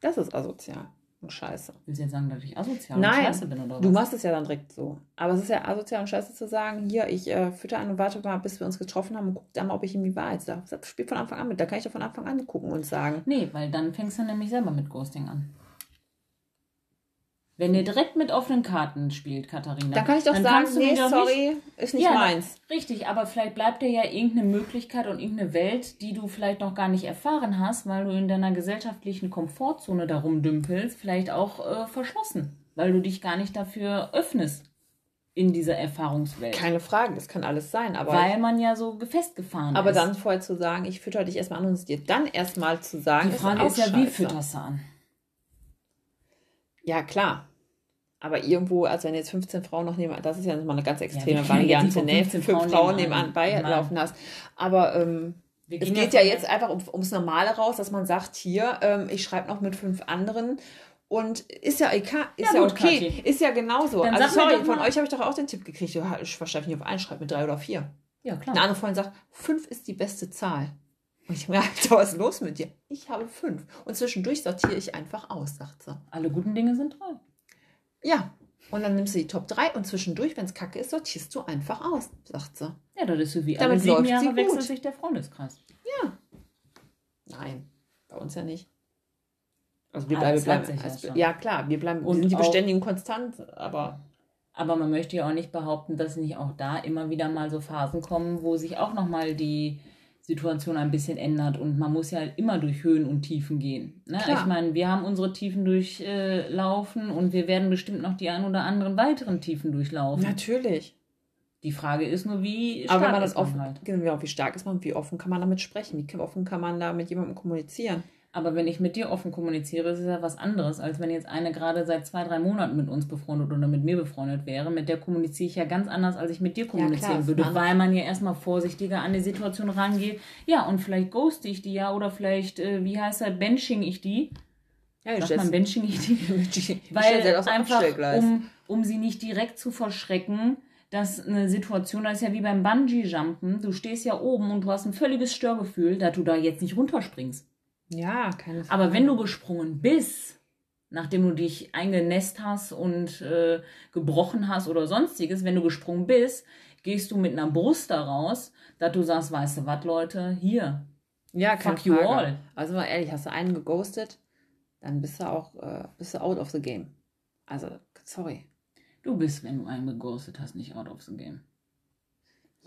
Das ist asozial und scheiße. Willst du jetzt sagen, dass ich asozial Nein, und scheiße bin oder was? Du machst es ja dann direkt so. Aber es ist ja asozial und scheiße zu sagen, hier, ich äh, fütter an und warte mal, bis wir uns getroffen haben und guck dann mal, ob ich ihm die Wahrheit sage. Das spielt von Anfang an mit. Da kann ich doch von Anfang an gucken und sagen. Nee, weil dann fängst du nämlich selber mit Ghosting an. Wenn ihr direkt mit offenen Karten spielt, Katharina. Dann kann ich doch dann sagen, nee, sorry, ist nicht Ja, meins. Richtig, aber vielleicht bleibt dir ja irgendeine Möglichkeit und irgendeine Welt, die du vielleicht noch gar nicht erfahren hast, weil du in deiner gesellschaftlichen Komfortzone darum dümpelst, vielleicht auch äh, verschlossen, weil du dich gar nicht dafür öffnest in dieser Erfahrungswelt. Keine Frage, das kann alles sein. Aber, weil man ja so festgefahren aber ist. dann vorher zu sagen, ich fütter dich erstmal an und es dir dann erstmal zu sagen, die Frage auch ist ja, wie scheiße. fütterst du an? Ja, klar. Aber irgendwo, als wenn jetzt 15 Frauen noch nebenan, das ist ja nochmal eine ganz extreme jetzt Variante, ne? 15 Fünf Frauen Frauen nebenan. nebenan bei Nein. laufen hast. Aber ähm, es geht ja jetzt einfach um, ums Normale raus, dass man sagt, hier, ähm, ich schreibe noch mit fünf anderen. Und ist ja, ist Ja ja, gut, okay, Kathi. ist ja genauso. Dann also sorry, von euch habe ich doch auch den Tipp gekriegt, ja, ich verstehe nicht auf einen, schreibt mit drei oder vier. Ja, klar. Eine andere Freundin sagt, fünf ist die beste Zahl. Und ich Alter, was ist los mit dir? Ich habe fünf. Und zwischendurch sortiere ich einfach aus, sagt sie. Alle guten Dinge sind drei. Ja. Und dann nimmst du die Top 3 und zwischendurch, wenn es kacke ist, sortierst du einfach aus, sagt sie. Ja, das ist so wie Damit alle sieben läuft sie Jahre gut. wechselt sich der Freundeskreis. Nein, bei uns ja nicht. Also wir Ah, bleiben, bleiben ja als, schon. ja klar, wir bleiben, Und sind die beständigen konstant, aber Aber man möchte ja auch nicht behaupten, dass nicht auch da immer wieder mal so Phasen kommen, wo sich auch nochmal die Situation ein bisschen ändert und man muss ja immer durch Höhen und Tiefen gehen. Ne? Klar. Ich meine, wir haben unsere Tiefen durchlaufen und wir werden bestimmt noch die ein oder anderen weiteren Tiefen durchlaufen. natürlich. Die Frage ist nur, wie stark Aber wenn man das ist man offen, halt. genau, wie stark ist man, wie offen kann man damit sprechen, wie offen kann man da mit jemandem kommunizieren? Aber wenn ich mit dir offen kommuniziere, ist es ja was anderes, als wenn jetzt eine gerade seit zwei, drei Monaten mit uns befreundet oder mit mir befreundet wäre. Mit der kommuniziere ich ja ganz anders, als ich mit dir kommunizieren klar, würde, weil man ja erstmal vorsichtiger an die Situation rangeht. Ja, und vielleicht ghoste ich die ja oder vielleicht, äh, wie heißt das, benching ich die. Ja, du Sagt man benching ich die? Weil halt einfach, um, um sie nicht direkt zu verschrecken, dass eine Situation, das ist ja wie beim Bungee-Jumpen, du stehst ja oben und du hast ein völliges Störgefühl, dass du da jetzt nicht runterspringst. Ja, keine Frage. Aber wenn du gesprungen bist, nachdem du dich eingenässt hast und äh, gebrochen hast oder sonstiges, wenn du gesprungen bist, gehst du mit einer Brust da raus, dass du sagst, weißt du was, Leute, hier, Ja, keine Fuck you Frage. all. Also mal ehrlich, hast du einen geghostet, dann bist du auch äh, bist du out of the game. Also, sorry. du bist, wenn du einen geghostet hast, nicht out of the game.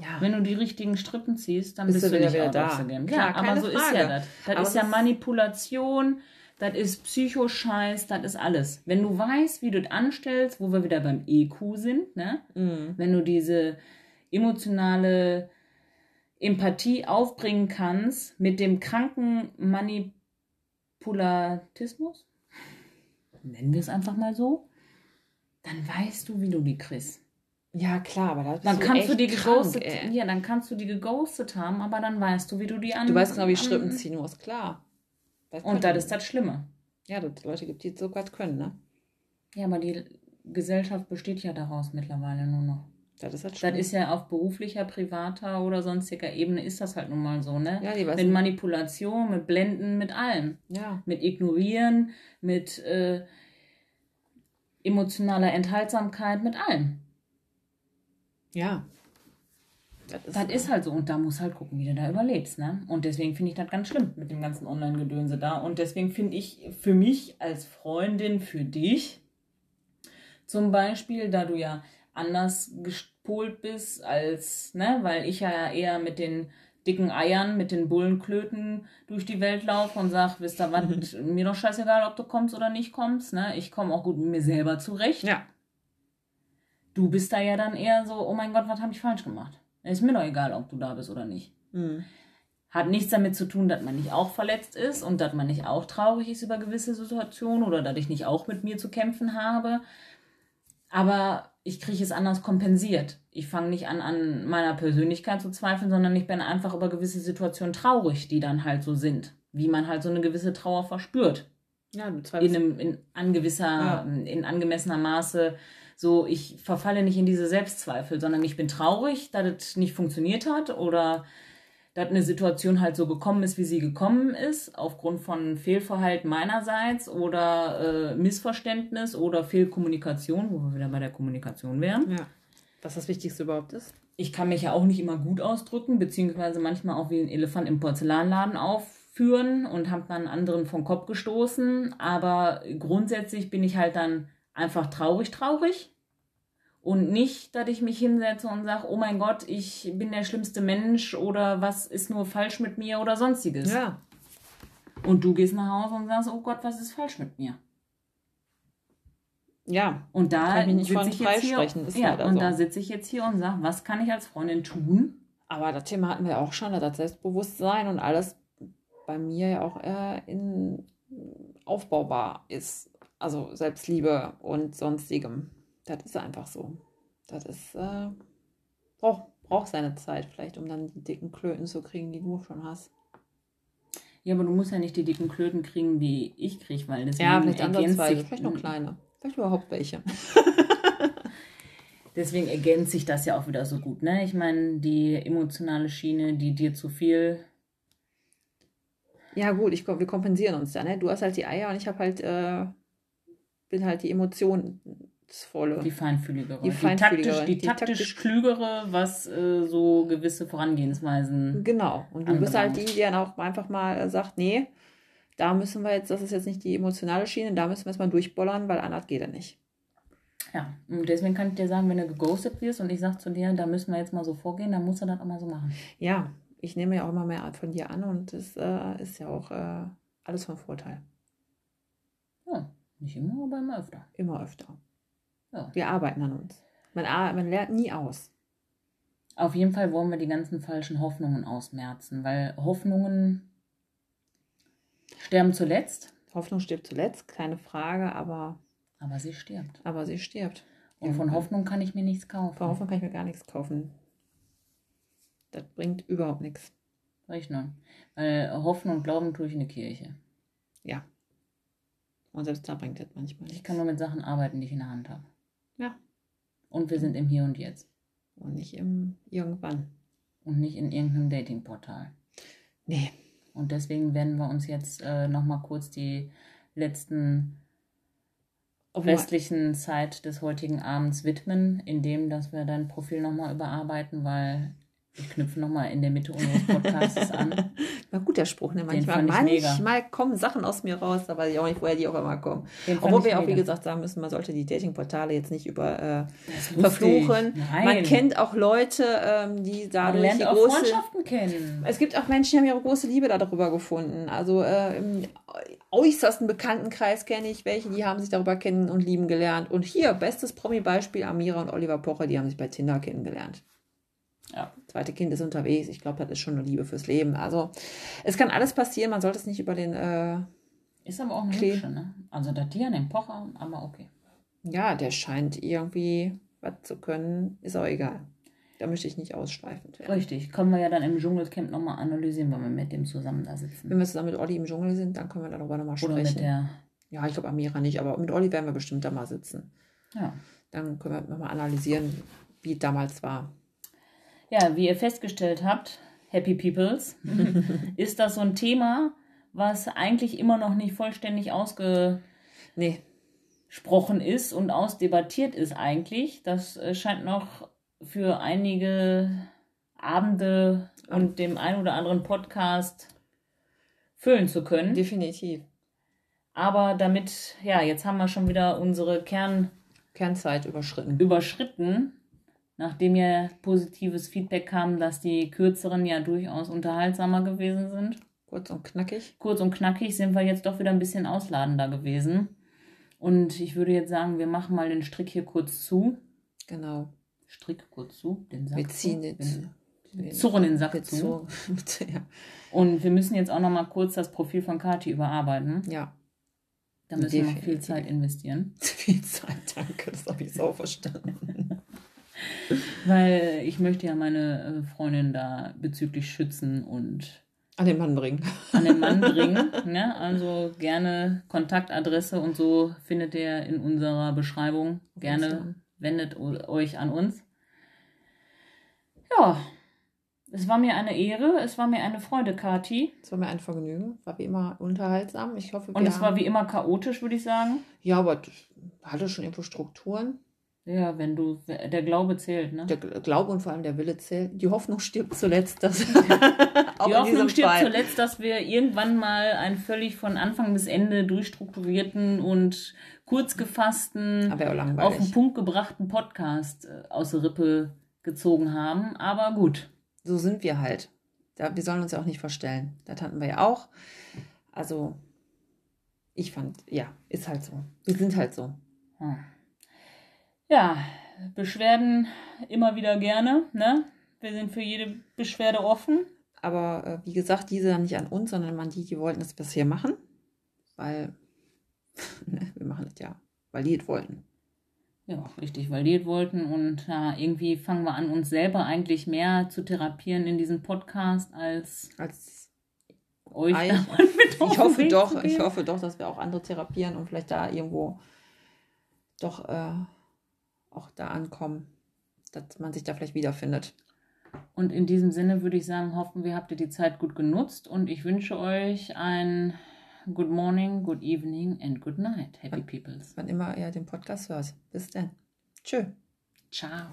Ja. Wenn du die richtigen Strippen ziehst, dann Bist bist, du du wieder nicht wieder da. game. Klar, ja, aber so ist Frage. ja das. Das Aber ist ja ist- Manipulation, das ist Psychoscheiß, das ist alles. Wenn du weißt, wie du das anstellst, wo wir wieder beim EQ sind, ne? Mhm. wenn du diese emotionale Empathie aufbringen kannst mit dem kranken Manipulatismus, nennen wir es einfach mal so, dann weißt du, wie du die kriegst. Ja, klar, aber da Dann kannst du die krank, geghostet, ey. ja, dann kannst du die geghostet haben, aber dann weißt du, wie du die an. Du weißt genau, wie Strippen ziehen musst, klar. Das Und das ist das Schlimme. Ja, dass es Leute gibt, die sogar können, ne? Ja, aber die Gesellschaft besteht ja daraus mittlerweile nur noch. Das ist halt Das ist ja auf beruflicher, privater oder sonstiger Ebene ist das halt nun mal so, ne? ja, die weiß Mit Manipulation, mit Blenden, mit allem. Ja, Mit Ignorieren, mit äh, emotionaler Enthaltsamkeit, mit allem. Ja. Das ist, Das ist halt so und da musst halt gucken, wie du da überlebst, ne? Und deswegen finde ich das ganz schlimm mit dem ganzen Online-Gedönse da. Und deswegen finde ich für mich als Freundin, für dich zum Beispiel, da du ja anders gepolt bist als, ne, weil ich ja eher mit den dicken Eiern, mit den Bullenklöten durch die Welt laufe und sag, wisst ihr was, mir doch scheißegal, ob du kommst oder nicht kommst, ne? Ich komme auch gut mit mir selber zurecht. Ja. Du bist da ja dann eher so, oh mein Gott, was habe ich falsch gemacht? Ist mir doch egal, ob du da bist oder nicht. Mhm. Hat nichts damit zu tun, dass man nicht auch verletzt ist und dass man nicht auch traurig ist über gewisse Situationen oder dass ich nicht auch mit mir zu kämpfen habe. Aber ich kriege es anders kompensiert. Ich fange nicht an, an meiner Persönlichkeit zu zweifeln, sondern ich bin einfach über gewisse Situationen traurig, die dann halt so sind. Wie man halt so eine gewisse Trauer verspürt. Ja, du In, zweifelst. einem, in, angewisser, Ja. in angemessener Maße. So, ich verfalle nicht in diese Selbstzweifel, sondern ich bin traurig, dass es nicht funktioniert hat oder dass eine Situation halt so gekommen ist, wie sie gekommen ist, aufgrund von Fehlverhalten meinerseits oder äh, Missverständnis oder Fehlkommunikation, wo wir wieder bei der Kommunikation wären. Ja. Was das Wichtigste überhaupt ist. Ich kann mich ja auch nicht immer gut ausdrücken, beziehungsweise manchmal auch wie ein Elefant im Porzellanladen aufführen und habe dann anderen vom Kopf gestoßen. Aber grundsätzlich bin ich halt dann einfach traurig, traurig. Und nicht, dass ich mich hinsetze und sage, oh mein Gott, ich bin der schlimmste Mensch oder was ist nur falsch mit mir oder sonstiges. Ja. Und du gehst nach Hause und sagst, oh Gott, was ist falsch mit mir? Ja. Und da Kann ich nicht von ich jetzt hier, ist ja, und so. da sitze ich jetzt hier und sage, was kann ich als Freundin tun? Aber das Thema hatten wir auch schon, das Selbstbewusstsein und alles bei mir ja auch äh, in, aufbaubar ist. Also Selbstliebe und sonstigem. Das ist einfach so. Das ist, äh, braucht braucht seine Zeit vielleicht, um dann die dicken Klöten zu kriegen, die du schon hast. Ja, aber du musst ja nicht die dicken Klöten kriegen, die ich kriege, weil deswegen Ja, vielleicht ansatzweise, sich, vielleicht noch kleine. Vielleicht überhaupt welche. deswegen ergänzt sich das ja auch wieder so gut, ne? Ich meine, die emotionale Schiene, die dir zu viel, Ja, gut, ich, wir kompensieren uns da, ne? Du hast halt die Eier und ich habe halt, äh, bin halt die emotionsvolle. die feinfühligere, Die die, feinfühligere, taktisch, die, die taktisch taktisch- klügere, was äh, so gewisse Vorangehensweisen. Genau. Und du bist halt die, die dann auch einfach mal äh, sagt, nee, da müssen wir jetzt, das ist jetzt nicht die emotionale Schiene, da müssen wir jetzt mal durchbollern, weil anders geht er nicht. Ja, und deswegen kann ich dir sagen, wenn du geghostet wirst und ich sage zu dir, da müssen wir jetzt mal so vorgehen, dann musst du das auch mal so machen. Ja, ich nehme ja auch immer mehr von dir an und das äh, ist ja auch äh, alles von Vorteil. Ja, nicht immer, aber immer öfter. Immer öfter. Ja. Wir arbeiten an uns. Man, man lernt nie aus. Auf jeden Fall wollen wir die ganzen falschen Hoffnungen ausmerzen, weil Hoffnungen Sterben zuletzt, Hoffnung stirbt zuletzt, keine Frage, aber, aber sie stirbt. aber sie stirbt. Und von Hoffnung kann ich mir nichts kaufen. Von Hoffnung kann ich mir gar nichts kaufen. Das bringt überhaupt nichts. Richtig. Weil Hoffnung und Glauben tue ich in der Kirche. Ja. Und selbst da bringt das manchmal Ich nichts. kann nur mit Sachen arbeiten, die ich in der Hand habe. Ja. Und wir sind im Hier und Jetzt. Und nicht im irgendwann. Und nicht in irgendeinem Datingportal. Nee. Und deswegen werden wir uns jetzt äh, nochmal kurz die letzten restlichen Zeit des heutigen Abends widmen, indem dass wir dein Profil nochmal überarbeiten, weil ich knüpfe nochmal in der Mitte unseres Podcasts an. War gut der Spruch, ne? Manchmal, mega. manchmal kommen Sachen aus mir raus, da weiß ich auch nicht, woher die auch immer kommen. Obwohl wir auch, wie mega. gesagt, sagen müssen, man sollte die Datingportale jetzt nicht über äh, verfluchen. Man kennt auch Leute, ähm, die Man dadurch lernt die auch große... Freundschaften kennen. Es gibt auch Menschen, die haben ihre große Liebe darüber gefunden. Also äh, im äußersten Bekanntenkreis kenne ich welche, die haben sich darüber kennen und lieben gelernt. Und hier, bestes Promi-Beispiel, Amira und Oliver Pocher, die haben sich bei Tinder kennengelernt. Ja. Zweite Kind ist unterwegs. Ich glaube, das ist schon eine Liebe fürs Leben. Also es kann alles passieren. Man sollte es nicht über den... Äh, Ist aber auch eine Klee- hübsche, ne? Also das Tier den Pocher, aber okay. ja, der scheint irgendwie was zu können. Ist auch egal. Da möchte ich nicht ausschweifend werden. Richtig. Können wir ja dann im Dschungelcamp nochmal analysieren, wenn wir mit dem zusammen da sitzen. Wenn wir zusammen mit Olli im Dschungel sind, dann können wir darüber nochmal Oder sprechen. mit der. Ja, ich glaube Amira nicht, aber mit Olli werden wir bestimmt da mal sitzen. Ja. Dann können wir nochmal analysieren, wie es damals war. Ja, wie ihr festgestellt habt, Happy Peoples, ist das so ein Thema, was eigentlich immer noch nicht vollständig ausgesprochen Nee, ist und ausdebattiert ist eigentlich. Das äh, scheint noch für einige Abende und dem ein oder anderen Podcast füllen zu können. definitiv. Aber damit, ja, jetzt haben wir schon wieder unsere Kern Kernzeit überschritten. überschritten, nachdem ja positives Feedback kam, dass die kürzeren ja durchaus unterhaltsamer gewesen sind. Kurz und knackig. Kurz und knackig sind wir jetzt doch wieder ein bisschen ausladender gewesen. Und ich würde jetzt sagen, wir machen mal den Strick hier kurz zu. Genau. Strick kurz zu, den Sack Wir ziehen zu. den, Wir zurren den Sack zu. zu. ja. Und wir müssen jetzt auch noch mal kurz das Profil von Kati überarbeiten. ja, Da müssen wir noch viel Definitiv. Zeit investieren. viel Zeit, danke, das habe ich so verstanden. Weil ich möchte ja meine äh, Freundin da bezüglich schützen und An den Mann bringen. an den Mann bringen. Ne? Also gerne Kontaktadresse und so findet ihr in unserer Beschreibung. Gerne wendet euch an uns. Ja, es war mir eine Ehre, es war mir eine Freude, Kati. Es war mir ein Vergnügen, war wie immer unterhaltsam. Ich hoffe, Und es war wie immer chaotisch, würde ich sagen. Ja, aber hatte schon irgendwo Strukturen. Ja, wenn du, der Glaube zählt, ne? Der Glaube und vor allem der Wille zählt. Die Hoffnung stirbt zuletzt. Das auch Die Hoffnung stirbt Fall. zuletzt, dass wir irgendwann mal einen völlig von Anfang bis Ende durchstrukturierten und kurz gefassten, auf den. Punkt gebrachten Podcast äh, aus der Rippe gezogen haben. Aber gut. So sind wir halt. Da, wir sollen uns ja auch nicht verstellen. Das hatten wir ja auch. Also, ich fand, ja, ist halt so. Wir sind halt so. Hm. Ja, Beschwerden immer wieder gerne. Ne? Wir sind für jede Beschwerde offen. Aber äh, wie gesagt, diese dann nicht an uns, sondern an die, die wollten, dass wir es hier machen. Weil ne, wir machen das ja, weil die es wollten. Ja, richtig validiert wollten. Und ja, irgendwie fangen wir an, uns selber eigentlich mehr zu therapieren in diesem Podcast als Als euch. Ei. ich hoffe doch, ich hoffe doch, dass wir auch andere therapieren und vielleicht da irgendwo doch äh, auch da ankommen, dass man sich da vielleicht wiederfindet. Und in diesem Sinne würde ich sagen, hoffen wir, habt ihr die Zeit gut genutzt und ich wünsche euch ein Good Morning, Good Evening and Good Night, Happy Peoples. Wann immer ihr den Podcast hört. Bis dann. Tschö. Ciao.